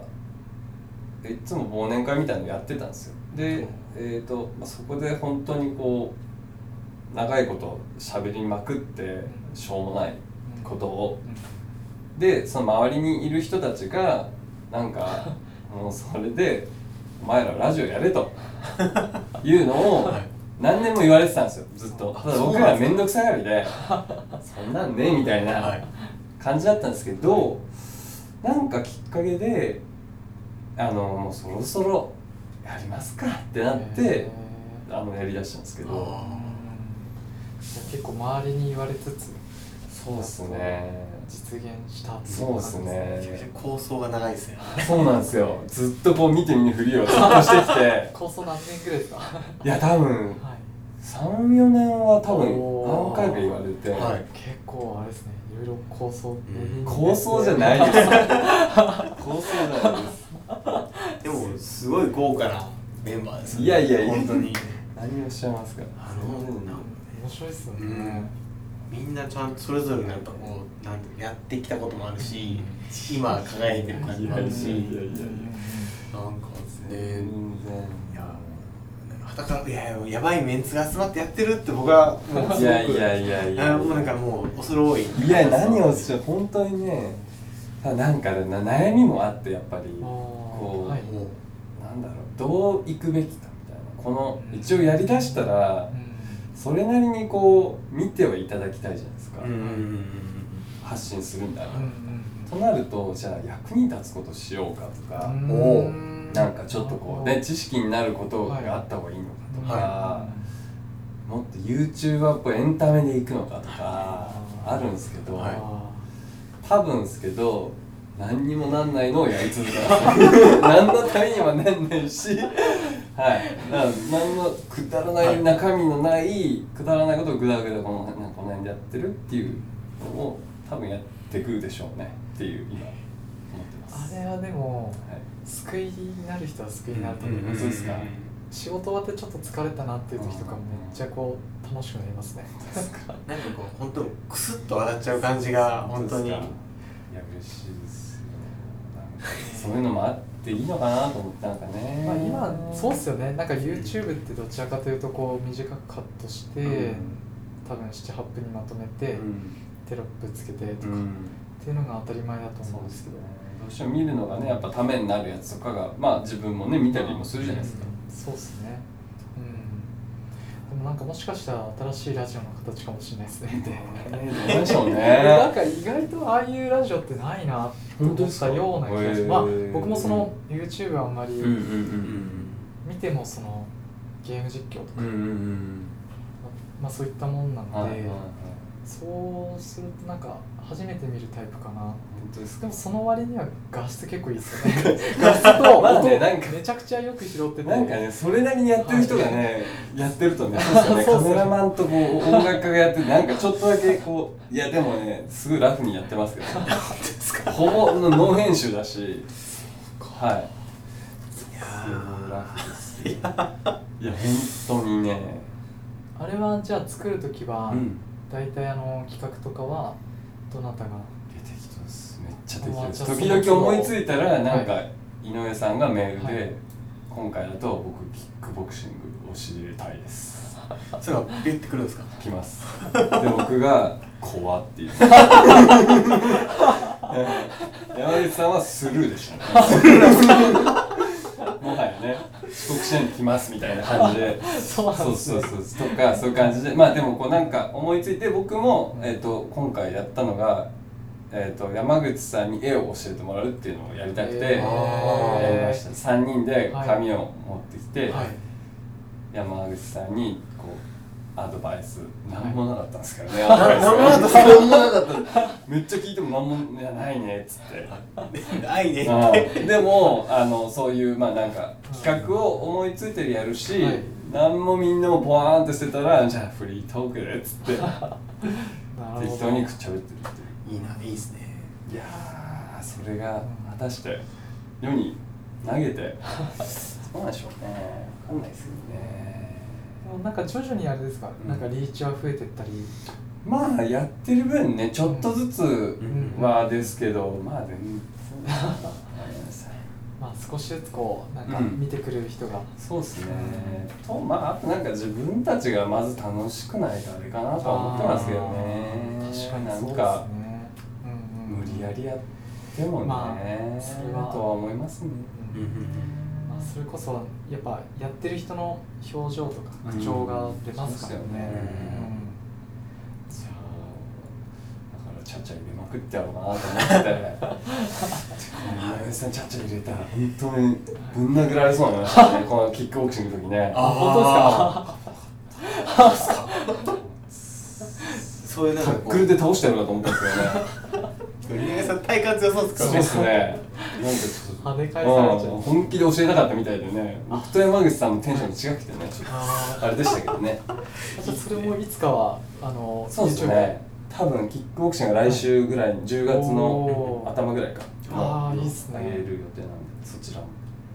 あいつも忘年会みたいなのやってたんですよ。で、えーとまあ、そこで本当にこう長いこと喋りまくってしょうもないことをでその周りにいる人たちがなんかもうそれで「お前らラジオやれ」と <laughs> いうのを何年も言われてたんですよずっと。あただ僕ら面倒くさがりで <laughs> そんなんねみたいはない。感じだったんですけどなんかきっかけであのもうそろそろやりますかってなってへあのやりだしたんですけど。結構周りに言われつつ。そうっすね実現したっていそうっす感じね構想が長いですねそうなんですよ。ずっとこう見て見ぬふりをずっとしてきて。<laughs> 構想何年ぐらいですか？はいや多分い。34年は多分何回か言われて、はい。結構あれですね。いろいろ構想。ん。構想じゃないです。<laughs> 構想じゃないです。でもすごい豪華なメンバーですよね。いやいやいや。本当に。何をおっしゃいますか。あの面白いですよね、うんみんなちゃんとそれぞれのやっぱこうなんやってきたこともあるし今輝いてる感じもあるしなんかね全然。いやはたからいやいややばいメンツが集まってやってるって僕はもうすごくいやいやいやいや。あもうなんかもう恐れ多い。いや何をしゃ本当にね。なんかねな悩みもあってやっぱり。こう、はい。なんだろうどう行くべきかみたいな。この一応やりだしたらうんそれなりにこう見てはいただきたいじゃないですか、うんうんうん発信するんだら、うんうんとなるとじゃあ役に立つことしようかとか、うなんかちょっとこうね知識になることがあった方がいいのかとか、はもっと YouTuber っぽいエンタメでいくのかとかあるんですけど、はい。多分ですけど何にもなんないのをやり続けます。<laughs> 何のためにもなんないしはい。な何のくだらない中身のないくだらないことをぐだぐだこのなんかこの辺でやってるっていうのを多分やってくるでしょうね。っていう今思ってます。あれはでもはい。救いになる人は救いになると思います、うんそうですか。仕事終わってちょっと疲れたなっていう時とかもめっちゃこう楽しくなりますね。なんかこう本当クスッと笑っちゃう感じが本当に。いや嬉しいですよ。そういうのもあっていいのかなと思ってなんかね。まあ今そうっすよね。なんか YouTube ってどちらかというとこう短くカットして、うん。多分78分にまとめて、うん。テロップつけてとか、うん。っていうのが当たり前だと思うんですけどどうしても見るのがねやっぱためになるやつとかがまあ自分もね見たりもするじゃないですか、うんそうっすね。うん。でもなんかもしかしたら新しいラジオの形かもしれないですね。えーどうでしょう <laughs> なんねか意外とああいうラジオってないなと思ったような気がします。まあ僕もその YouTube あんまり見てもそのゲーム実況とか、まあそういったもんなんで、そうするとなんか初めて見るタイプかな本当です。かでもその割には画質結構いいですよね。<laughs> 画質とまあ音ねなんかめちゃくちゃよく拾ってて。なんかねそれなりにやってる人がねやってるとね <laughs> そうね。カメラマンとこう音楽家がやっててなんかちょっとだけこういやでもねすごいラフにやってますけど <laughs> ほぼノー編集だし。はい。いやすごいラフですよ。いや本当にね。あれはじゃあ作る時は、うん。大体あの企画とかはどなたがめっちゃですあじゃあ時々思いついたらなんか、は井上さんがメールで、はい。今回だと僕キックボクシングを知りたいです。<laughs> それがビュってくるんですか？来ます。で僕が「怖」って言う。<laughs> 山口さんはスルーでしたね。<laughs> もはやね遅刻しないで来ますみたいな感じで。そうそうそうとかそういう感じで。まあでもこうなんか思いついて僕も、えー、と今回やったのが、えー、と山口さんに絵を教えてもらうっていうのをやりたくて、へー。やりました。3人で紙を持ってきて、はい。山口さんにこうアドバイス。何もなかったんですけどね、なアドバイス。何もなかった何もなか？っためっちゃ聞いても何もいやないねっつって。愛ねあーでもあのそういうまあなんか企画を思いついてるやるし、はい。何もみんなもポワーンとしてたらじゃあフリートークでっつって。<laughs> 適当にくっちゃべってるっていういいないいですね。いやーそれが果たして世に投げて <laughs> そうなんでしょうね。分かんないですよね。でもなんか徐々にあれですか、うん。なんかリーチは増えてったり。まあやってる分ねちょっとずつん。はですけど、まあ全然まあ少しずつこうなんかうん。見てくれる人が、そうですね、とまああとなんか自分たちがまず楽しくないとあれかなとは思ってますけどね。確かになんそうですね。かうんうん無理やりやってもね、まあそれは。とは思いますね。うん。まあそれこそやっぱやってる人の表情とか口調が出ますからね、うん。だからちゃちゃ入れまくってやろうかなと思って。<laughs> このさんちゃちゃ入れたら本当にぶん殴られそうになりましたね。このキックボクシングの時ね。あ本当ですか？そういうなんタッかこう。クルで倒してやろうかと思ったんですけどねリネさん体幹強そうですか。らそうですね。なんかちょっと。跳ね返されちゃううん本気で教えたかったみたいでね。僕と山口さんのテンションが違くてね。ちょっあとあれでしたけどね。それもいつかはあのそうですね。多分キックボクシングが来週ぐらいに10月の頭ぐらいか。あーいいっすね。あげる予定なんでそちら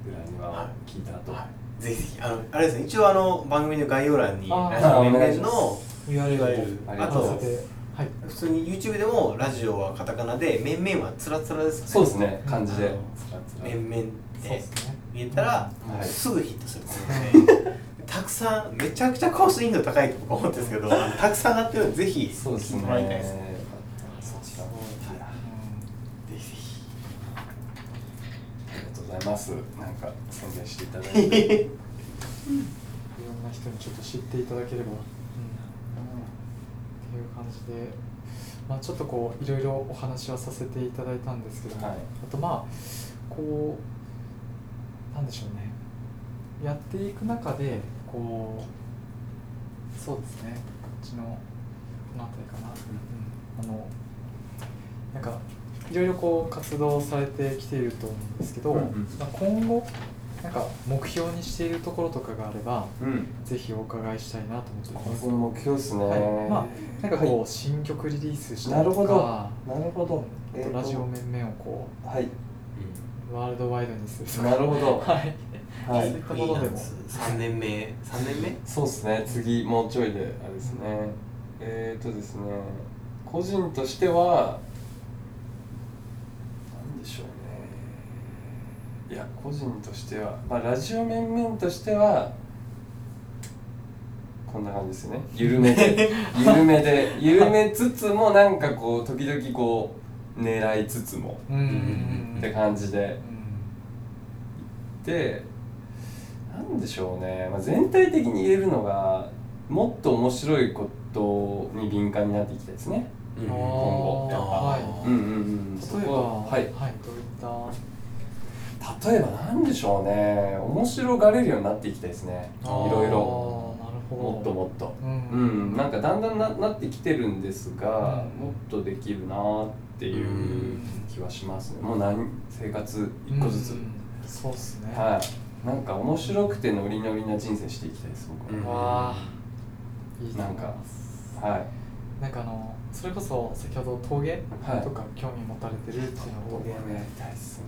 ぐらいには聞いた後。ぜひぜひ。あのあれですね。一応あの番組の概要欄にラジオの URL ありがあととうございますはい。普通に YouTube でもラジオはカタカナで面々はつらつらですかね。そうですね漢字で。面々でそうですね。見えたらはい。すぐヒットすると思うので。<laughs> たくさんめちゃくちゃコース頻度高いと思うんですけどたくさん上がってるのでぜひそうですね。聞いてもらいたいですね。そちらもはい。ぜひ。ぜひありがとうございます。なんか宣伝していただいて。<laughs> いろんな人にちょっと知っていただければ、っていう感じで、まあ、ちょっとこういろいろお話はさせていただいたんですけども、はい。あとまあこうなんでしょうね。やっていく中でこうそうですね。こっちのこの辺りかな、うん、あのなんかいろいろこう活動されてきていると思うんですけど、うんうん。まあ、今後なんか目標にしているところとかがあればうん。ぜひお伺いしたいなと思ってます。目標ですね、はい、まあなんかこう、はい。新曲リリースしたりとなるほど。か、なるほど、あとラジオ面々をこはい、うワールドワイドにするとか。なるほど。<laughs> はい、はい。そういったものでも。3年目3年目？そうですね。次もうちょいであれですね、えーとですね。個人としてはなんでしょうねいや個人としてはまあラジオ面々としてはこんな感じですね。緩めで <laughs> 緩めで緩めつつもなんかこう時々こう狙いつつも。って感じで。うん。でなんでしょうね、まあ、全体的に言えるのがもっと面白いことに敏感になっていきたいですね。うん。あー。後やっぱ。はうんうんうん。い、そ例えばこはい。どういった例えばなんでしょうね。面白がれるようになっていきたいですね。いろいろ。もっともっと。ううんんなんかだんだんななってきてるんですが、うん。もっとできるなっていう気はしますね。もう何生活一個ずつ、うんそうっすね。はい。なんか面白くてノリノリな人生していきたいです僕は、うん。いいと思います。はい。なんかあのそれこそ先ほど陶芸はい。とか興味持たれてるっていうのと、陶芸もやりたいですね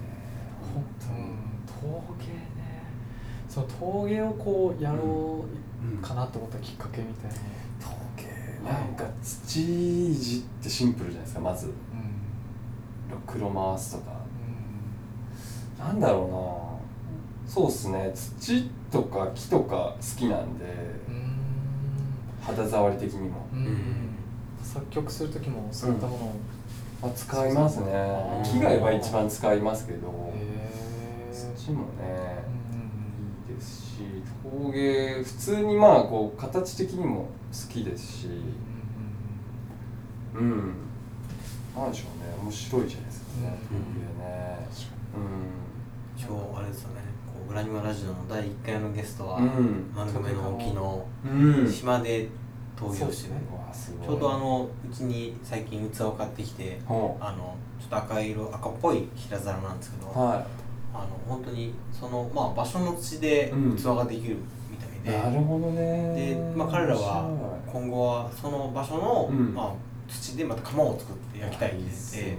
陶芸ね。その陶芸をこうやろうかなと思ったきっかけみたいな。陶芸なんか土いじってシンプルじゃないですかまず。うん黒回すとか。うなんだろうな。そうっすね。土とか木とか好きなんで。んうん肌触り的にも、うん。作曲する時もそういったものを、まあ、使いますね。木がや一番使いますけど。へえ土もね。うんいいですし陶芸普通にまあこう形的にも好きですし。うんうんうん。なんでしょうね。面白いじゃないですか。ねうん。陶芸ね。今日あれですよね。こう裏庭ラジオの第1回のゲストは、うん。丸亀の沖のうん。うん島で陶芸をしてる、ちょうどあのうちに最近器を買ってきてほあのちょっと赤色赤っぽい平皿なんですけど、うはあの本当にその、まあ、場所の土でうん。器ができるみたいで、いなるほどね。で、まあ、彼らは今後はその場所の、うん。まあ、土でまた窯を作って焼きたいって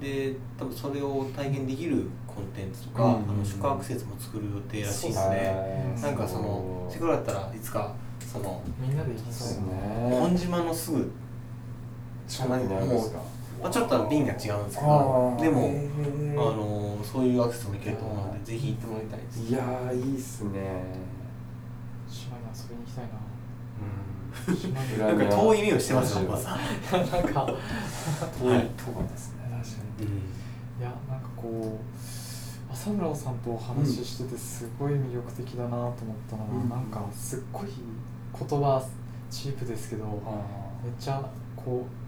で多分それを体験できるコンテンツとか、うん。あの宿泊施設も作る予定らしいので、はいなんかそのせっかくだったらいつかそのみんなで行きそうね。本島のすぐ近くにあるんですか？まあ、ちょっと便が違うんですけど。でもあのそういうアクセスもいけると思うのでぜひ行ってもらいたいです。いやーいいっすね。島に遊びに行きたいな。うん。島に。なんか遠い目をしてますよおばさん、なんか。遠いとこですね。確かに。いやなんかこう朝村さんとお話ししててすごい魅力的だなと思ったのは、うん。なんかすっごい言葉チープですけど、めっちゃこう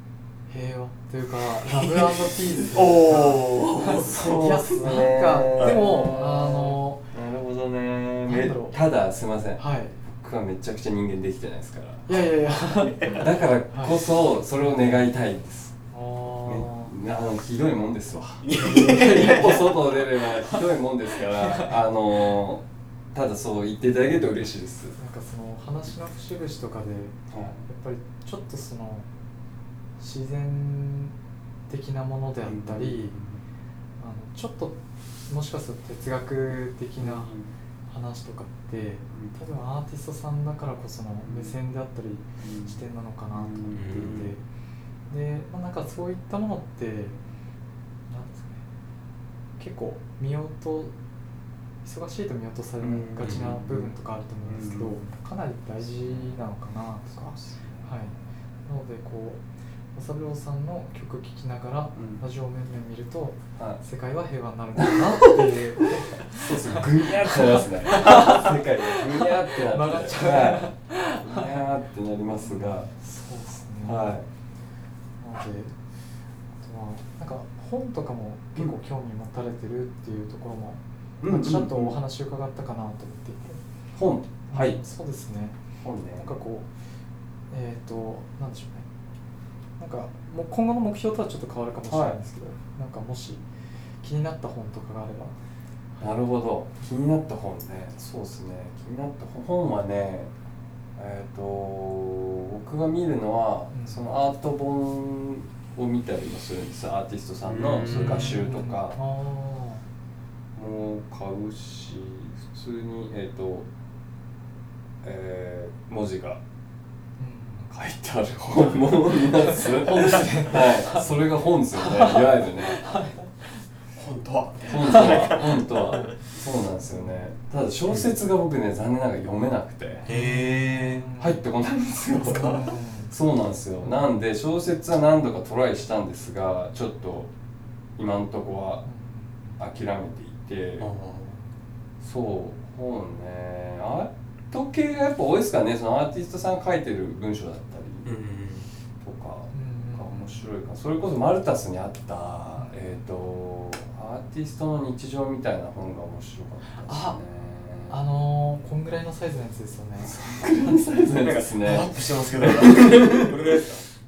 平和というかラブピースおおいやなんかでもあのなるほどね。ただすいません。はい。僕はめちゃくちゃ人間できてないですから。いやいやいや。<laughs> だからこそそれを願いたいです、あねあのひどいもんですわ。一歩外を出ればひどいもんですからあのただそう言っていただけると嬉しいです、ーなんかその話の節々とかでやっぱりちょっとその自然的なものであったり、あのちょっともしかすると哲学的な話とかって多分アーティストさんだからこその目線であったり視点なのかなと思っていて。で、まあ、なんかそういったものってなんですかね。結構見落と忙しいと見落とされがちな部分とかあると思うんですけどかなり大事なのかなとか。はい。なのでこう正郎さんの曲聴きながらうん。ラジオ面々見るとはい。世界は平和になるんだなっていう。そうですね。グニャってなりますね。世界がグニャってなって <laughs> ちゃう。はい。グニャってなりますが。そうですね。はなのであとはなんか本とかも結構興味持たれてるっていうところも、うんまあちらっとお話伺ったかなと思っていて、本。はい。そうですね。本ね。なんかこうえっ、ー、となんでしょうねなんかもう今後の目標とはちょっと変わるかもしれないんですけど、なんかもし気になった本とかがあれば。なるほど。気になった本ね。そうですね。気になった本本はねえっ、と僕が見るのは、うん。そのアート本を見たりもするんです。アーティストさんのうん。そういう画集とか。あも買うし普通にえっ、とえー文字が。ー書いてある本も見ます本ですねはいそれが本ですよねいわゆるね本当は本とは本とはそうなんですよねただ小説が僕ね残念ながら読めなくてへえ入ってこないんですよそうなんですよなんで小説は何度かトライしたんですがちょっと今のとこは諦めていてそう本ねアート系がやっぱ多いですからね。そのアーティストさんが書いてる文章だったりうんとかうんが面白いか。それこそマルタスにあったえっ、とアーティストの日常みたいな本が面白かったですね。あのー、こんぐらいのサイズのやつですよね。サイズのやつですね。アップしてますけど。<laughs> これぐらいです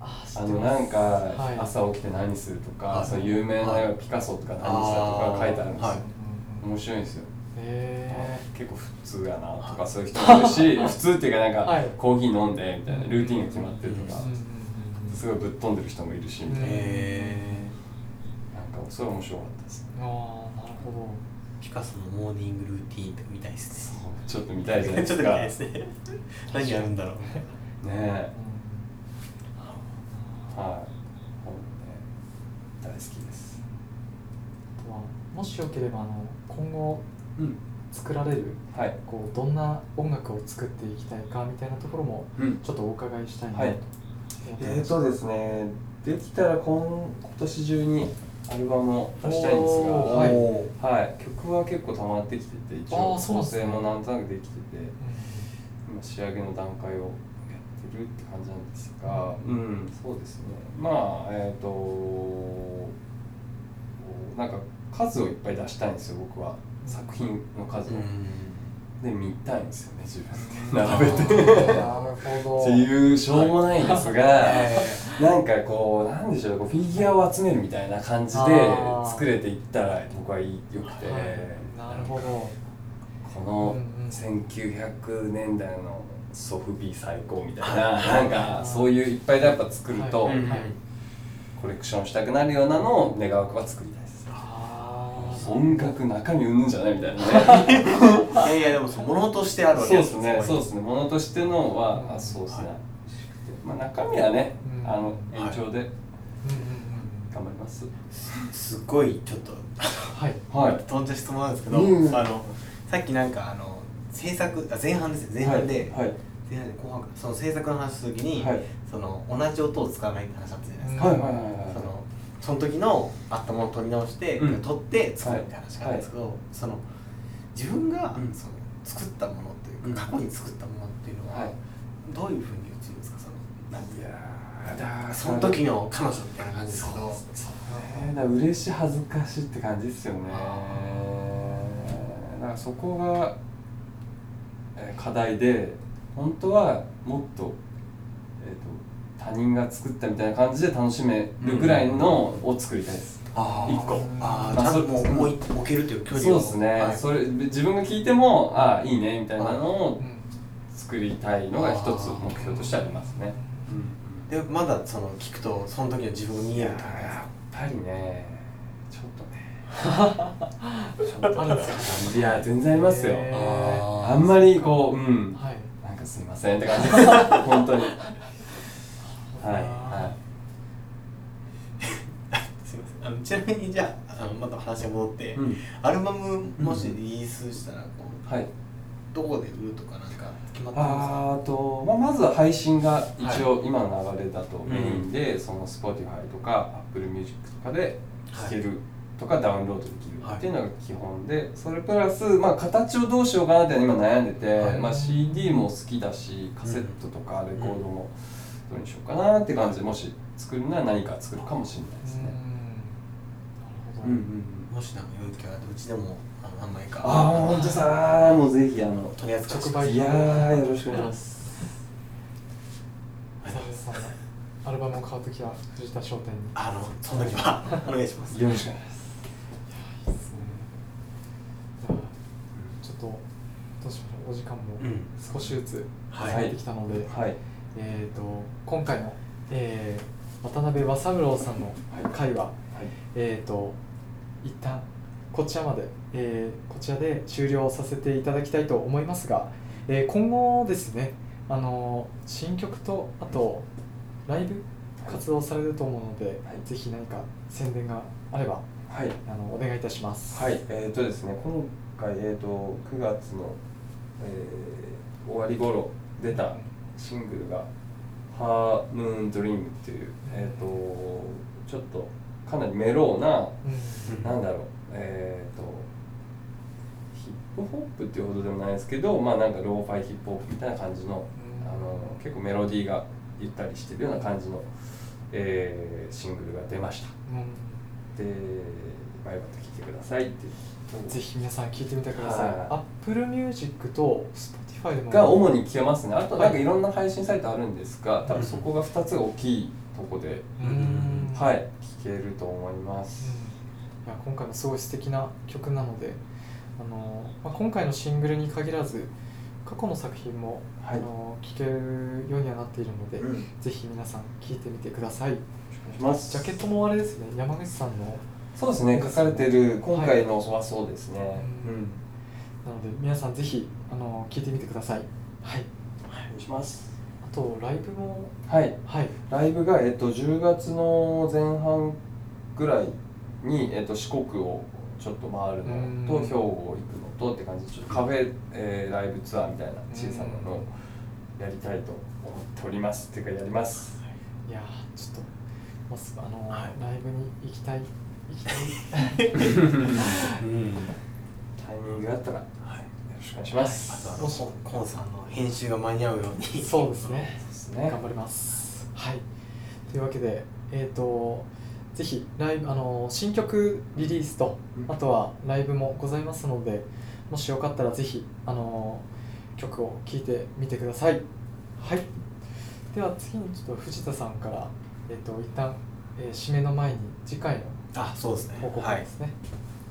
ああのなんかはい。朝起きて何するとか、はい。そういう有名なはい。ピカソとか何したとか書いてあるんですよ、はい。面白いんですよ、へ結構普通やなとかそういう人もいるし <laughs> 普通っていうかなんか、はい。コーヒー飲んでみたいなルーティンが決まってるとか、すごいぶっ飛んでる人もいるしみたいな、へなんかそれ面白かったですね。ああなるほど。ピカソのモーニングルーティーンとか見たいですね。ちょっと見たいじゃない <laughs> ちょっとですか見たいですね。<laughs> 何やるんだろう。ねえ。うん。はい。本ね大好きです。あとはもしよければあの今後うん作られるはい。こうどんな音楽を作っていきたいかみたいなところもうん。ちょっとお伺いしたいなとはい。思っーとですねできたら今今年中にアルバムを出したいんですが、はい。はい。曲は結構溜まってきてて一あ応構成もなんとなくできててう今仕上げの段階をやってるって感じなんですがううん、そうですね。まあえっ、となんか数をいっぱい出したいんですよ僕は作品の数を、で見たいんですよね自分で。ん並べて。っていうしょうもないんですが、はい。なんかこうなんでしょうこうフィギュアを集めるみたいな感じで作れていったら僕はいいよくて、はい。なるほど。このうんうん。1900年代のソフビ最高みたいな、はい。なんかそういういっぱいでやっぱ作ると、コレクションしたくなるようなのを願わくは作りたい音楽中身うんぬんじゃないみたいなね。<laughs> いやいやでもそう物としてあるわけそうですねそううですね。ものとしてのは、あそうですね、はい。まあ中身はね、うん。あの延長で頑張ります、すっごいちょっとはい。はい。飛んだ質問なんですけど、うん。あのさっきなんかあの制作あ前半ですよ。前半で、はい。前半で後半か。その制作の話した時に、はい。その同じ音を使わないって話だったじゃないですか、はいはいはいはい。そのその時のあったものを取り直して、うん。取って作るみたいな話があるんですけど、その自分が、うんその作ったものというか、うん。過去に作ったものっていうのは、はい。どういうふうに映るんですか？そのなんていいうだその時の彼女みたいな感じですけど。ね。だから嬉しい恥ずかしいって感じですよね。だからそこがえー課題で本当はもっと,、えー、と他人が作ったみたいな感じで楽しめるぐらいのを作りたいです、あ一個。ああそちゃんともう思い置けるという距離を。そうですね、はい。それ自分が聞いてもああいいねみたいなのをうん作りたいのが一つ目標としてありますね、でまだその聞くとその時の自分が見えるとですやっぱりねちょっとね。あるんですか？<laughs> いや全然ありますよ。あんまりこううん。はい。なんかすいませんって感じです。本当にはいは <laughs> すいません。あのちなみにじゃああのまた話が戻って、い、うん、アルバムもしリリースしたらこうはい。どこで売るとかなんか決まってるんですか？と、まあ、まずは配信が一応今の流れだとメインで、その Spotify とか Apple Music とかで聴けるとかダウンロードできるっていうのが基本でそれプラス、まあ、形をどうしようかなって今悩んでて、はい。まあ、CD も好きだしカセットとかレコードもどうにしようかなって感じでもし作るなら何か作るかもしれないですね。うん。なるほど、うんうんうん。もしなんかよきゃうちでもあの何枚かああ本当さもうぜひあの取り扱い直売いやーよろしくお願いします。アルバムを買うときは藤田商店に。あのその時はお願いします。よろしくお願いします。いいっすね。じゃあちょっとどうしましょう。お時間もうん。少しずつはい入ってきたので、はい。えー、と今回の、えー渡辺和三郎さんの会は、はい。えー、と一旦こちらまで、えーこちらで終了させていただきたいと思いますが、えー今後ですねあの新曲とあとライブ活動されると思うので、はいぜひ何か宣伝があればはい。あのお願いいたします。はい、えーとですね、今回、えー、と9月の、えー終わり頃出たシングルが「ハームーンドリームっていう、えー、とちょっとかなりメローな、うんなんだろう、えー、とヒップホップっていうほどでもないですけど、まあなんかローファイヒップホップみたいな感じの,、うんあの結構メロディーがゆったりしてるような感じの、えーシングルが出ました。うんで、バイバイと聴いてくださいって。ぜひ皆さん聞いてみてください。は Apple Music と Spotify でもが主に聞けますね。あとなんかい。ろんな配信サイトあるんですが多分そこが2つが大きいとこで、うん。はい聞けると思います、いや今回もすごい素敵な曲なのであの、まあ、今回のシングルに限らず過去の作品も、はい。あの聴けるようにはなっているので、うん。ぜひ皆さん聴いてみてください。します。ジャケットもあれですね。山口さんのそうですね。書かれてる今回のはそうですね、うん。うん。なので皆さんぜひあの聴いてみてください。はい。お願いします。あとライブもはい。はい。ライブが、えっと、10月の前半ぐらいに、えっと、四国をちょっと回るうん。のと兵庫行くのとって感じでちょっとカフェ、えーライブツアーみたいな小さなのをやりたいと思っております。っていうかやります。い。やーちょっとあの、はい。ライブに行きたい行きたい。<laughs> うん。タイミングがあったらお願いします、あとあのコンさんの編集が間に合うようにそうですね。すね。頑張ります。はい。というわけでえっ、とぜひライブあの新曲リリースとうん。あとはライブもございますのでもしよかったらぜひあの曲を聴いてみてください。はい。では次にちょっと藤田さんからえっ、と一旦、えー締めの前に次回のあそうですね。報告はいですね、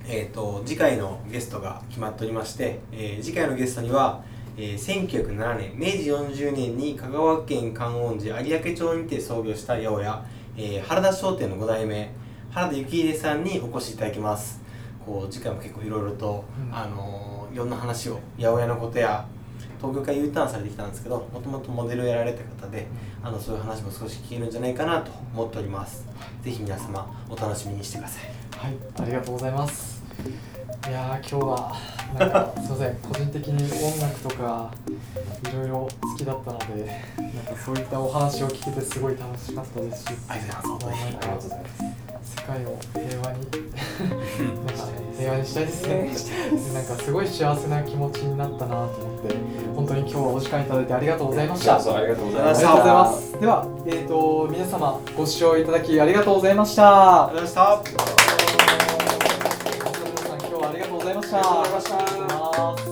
えー、と次回のゲストが決まっておりまして、えー次回のゲストには、えー1907年明治40年に香川県観音寺有明町にて創業した八百屋、えー原田商店の5代目原田幸秀さんにお越しいただきます。こう次回も結構いろいろと、うん。あのーいろんな話を八百屋のことや東京から U ターンされてきたんですけどもともとモデルをやられた方であのそういう話も少し聞けるんじゃないかなと思っております。ぜひ皆様お楽しみにしてくださいはい、ありがとうございます。いやー、今日は、なんか、すみません、個人的に音楽とか、いろいろ好きだったので、なんかそういったお話を聞けてすごい楽しかったですし、ありがとうございます。もうなんかありがとうございます世界を平和になんか平和にしたいです。ねなんかすごい幸せな気持ちになったなと思って本当に今日はお時間いただいてありがとうございました。ありがとうございあました。りがとうございます。では、えー、と皆様ご視聴いただきありがとうございました。ありがとうございましたした。ありがとうございました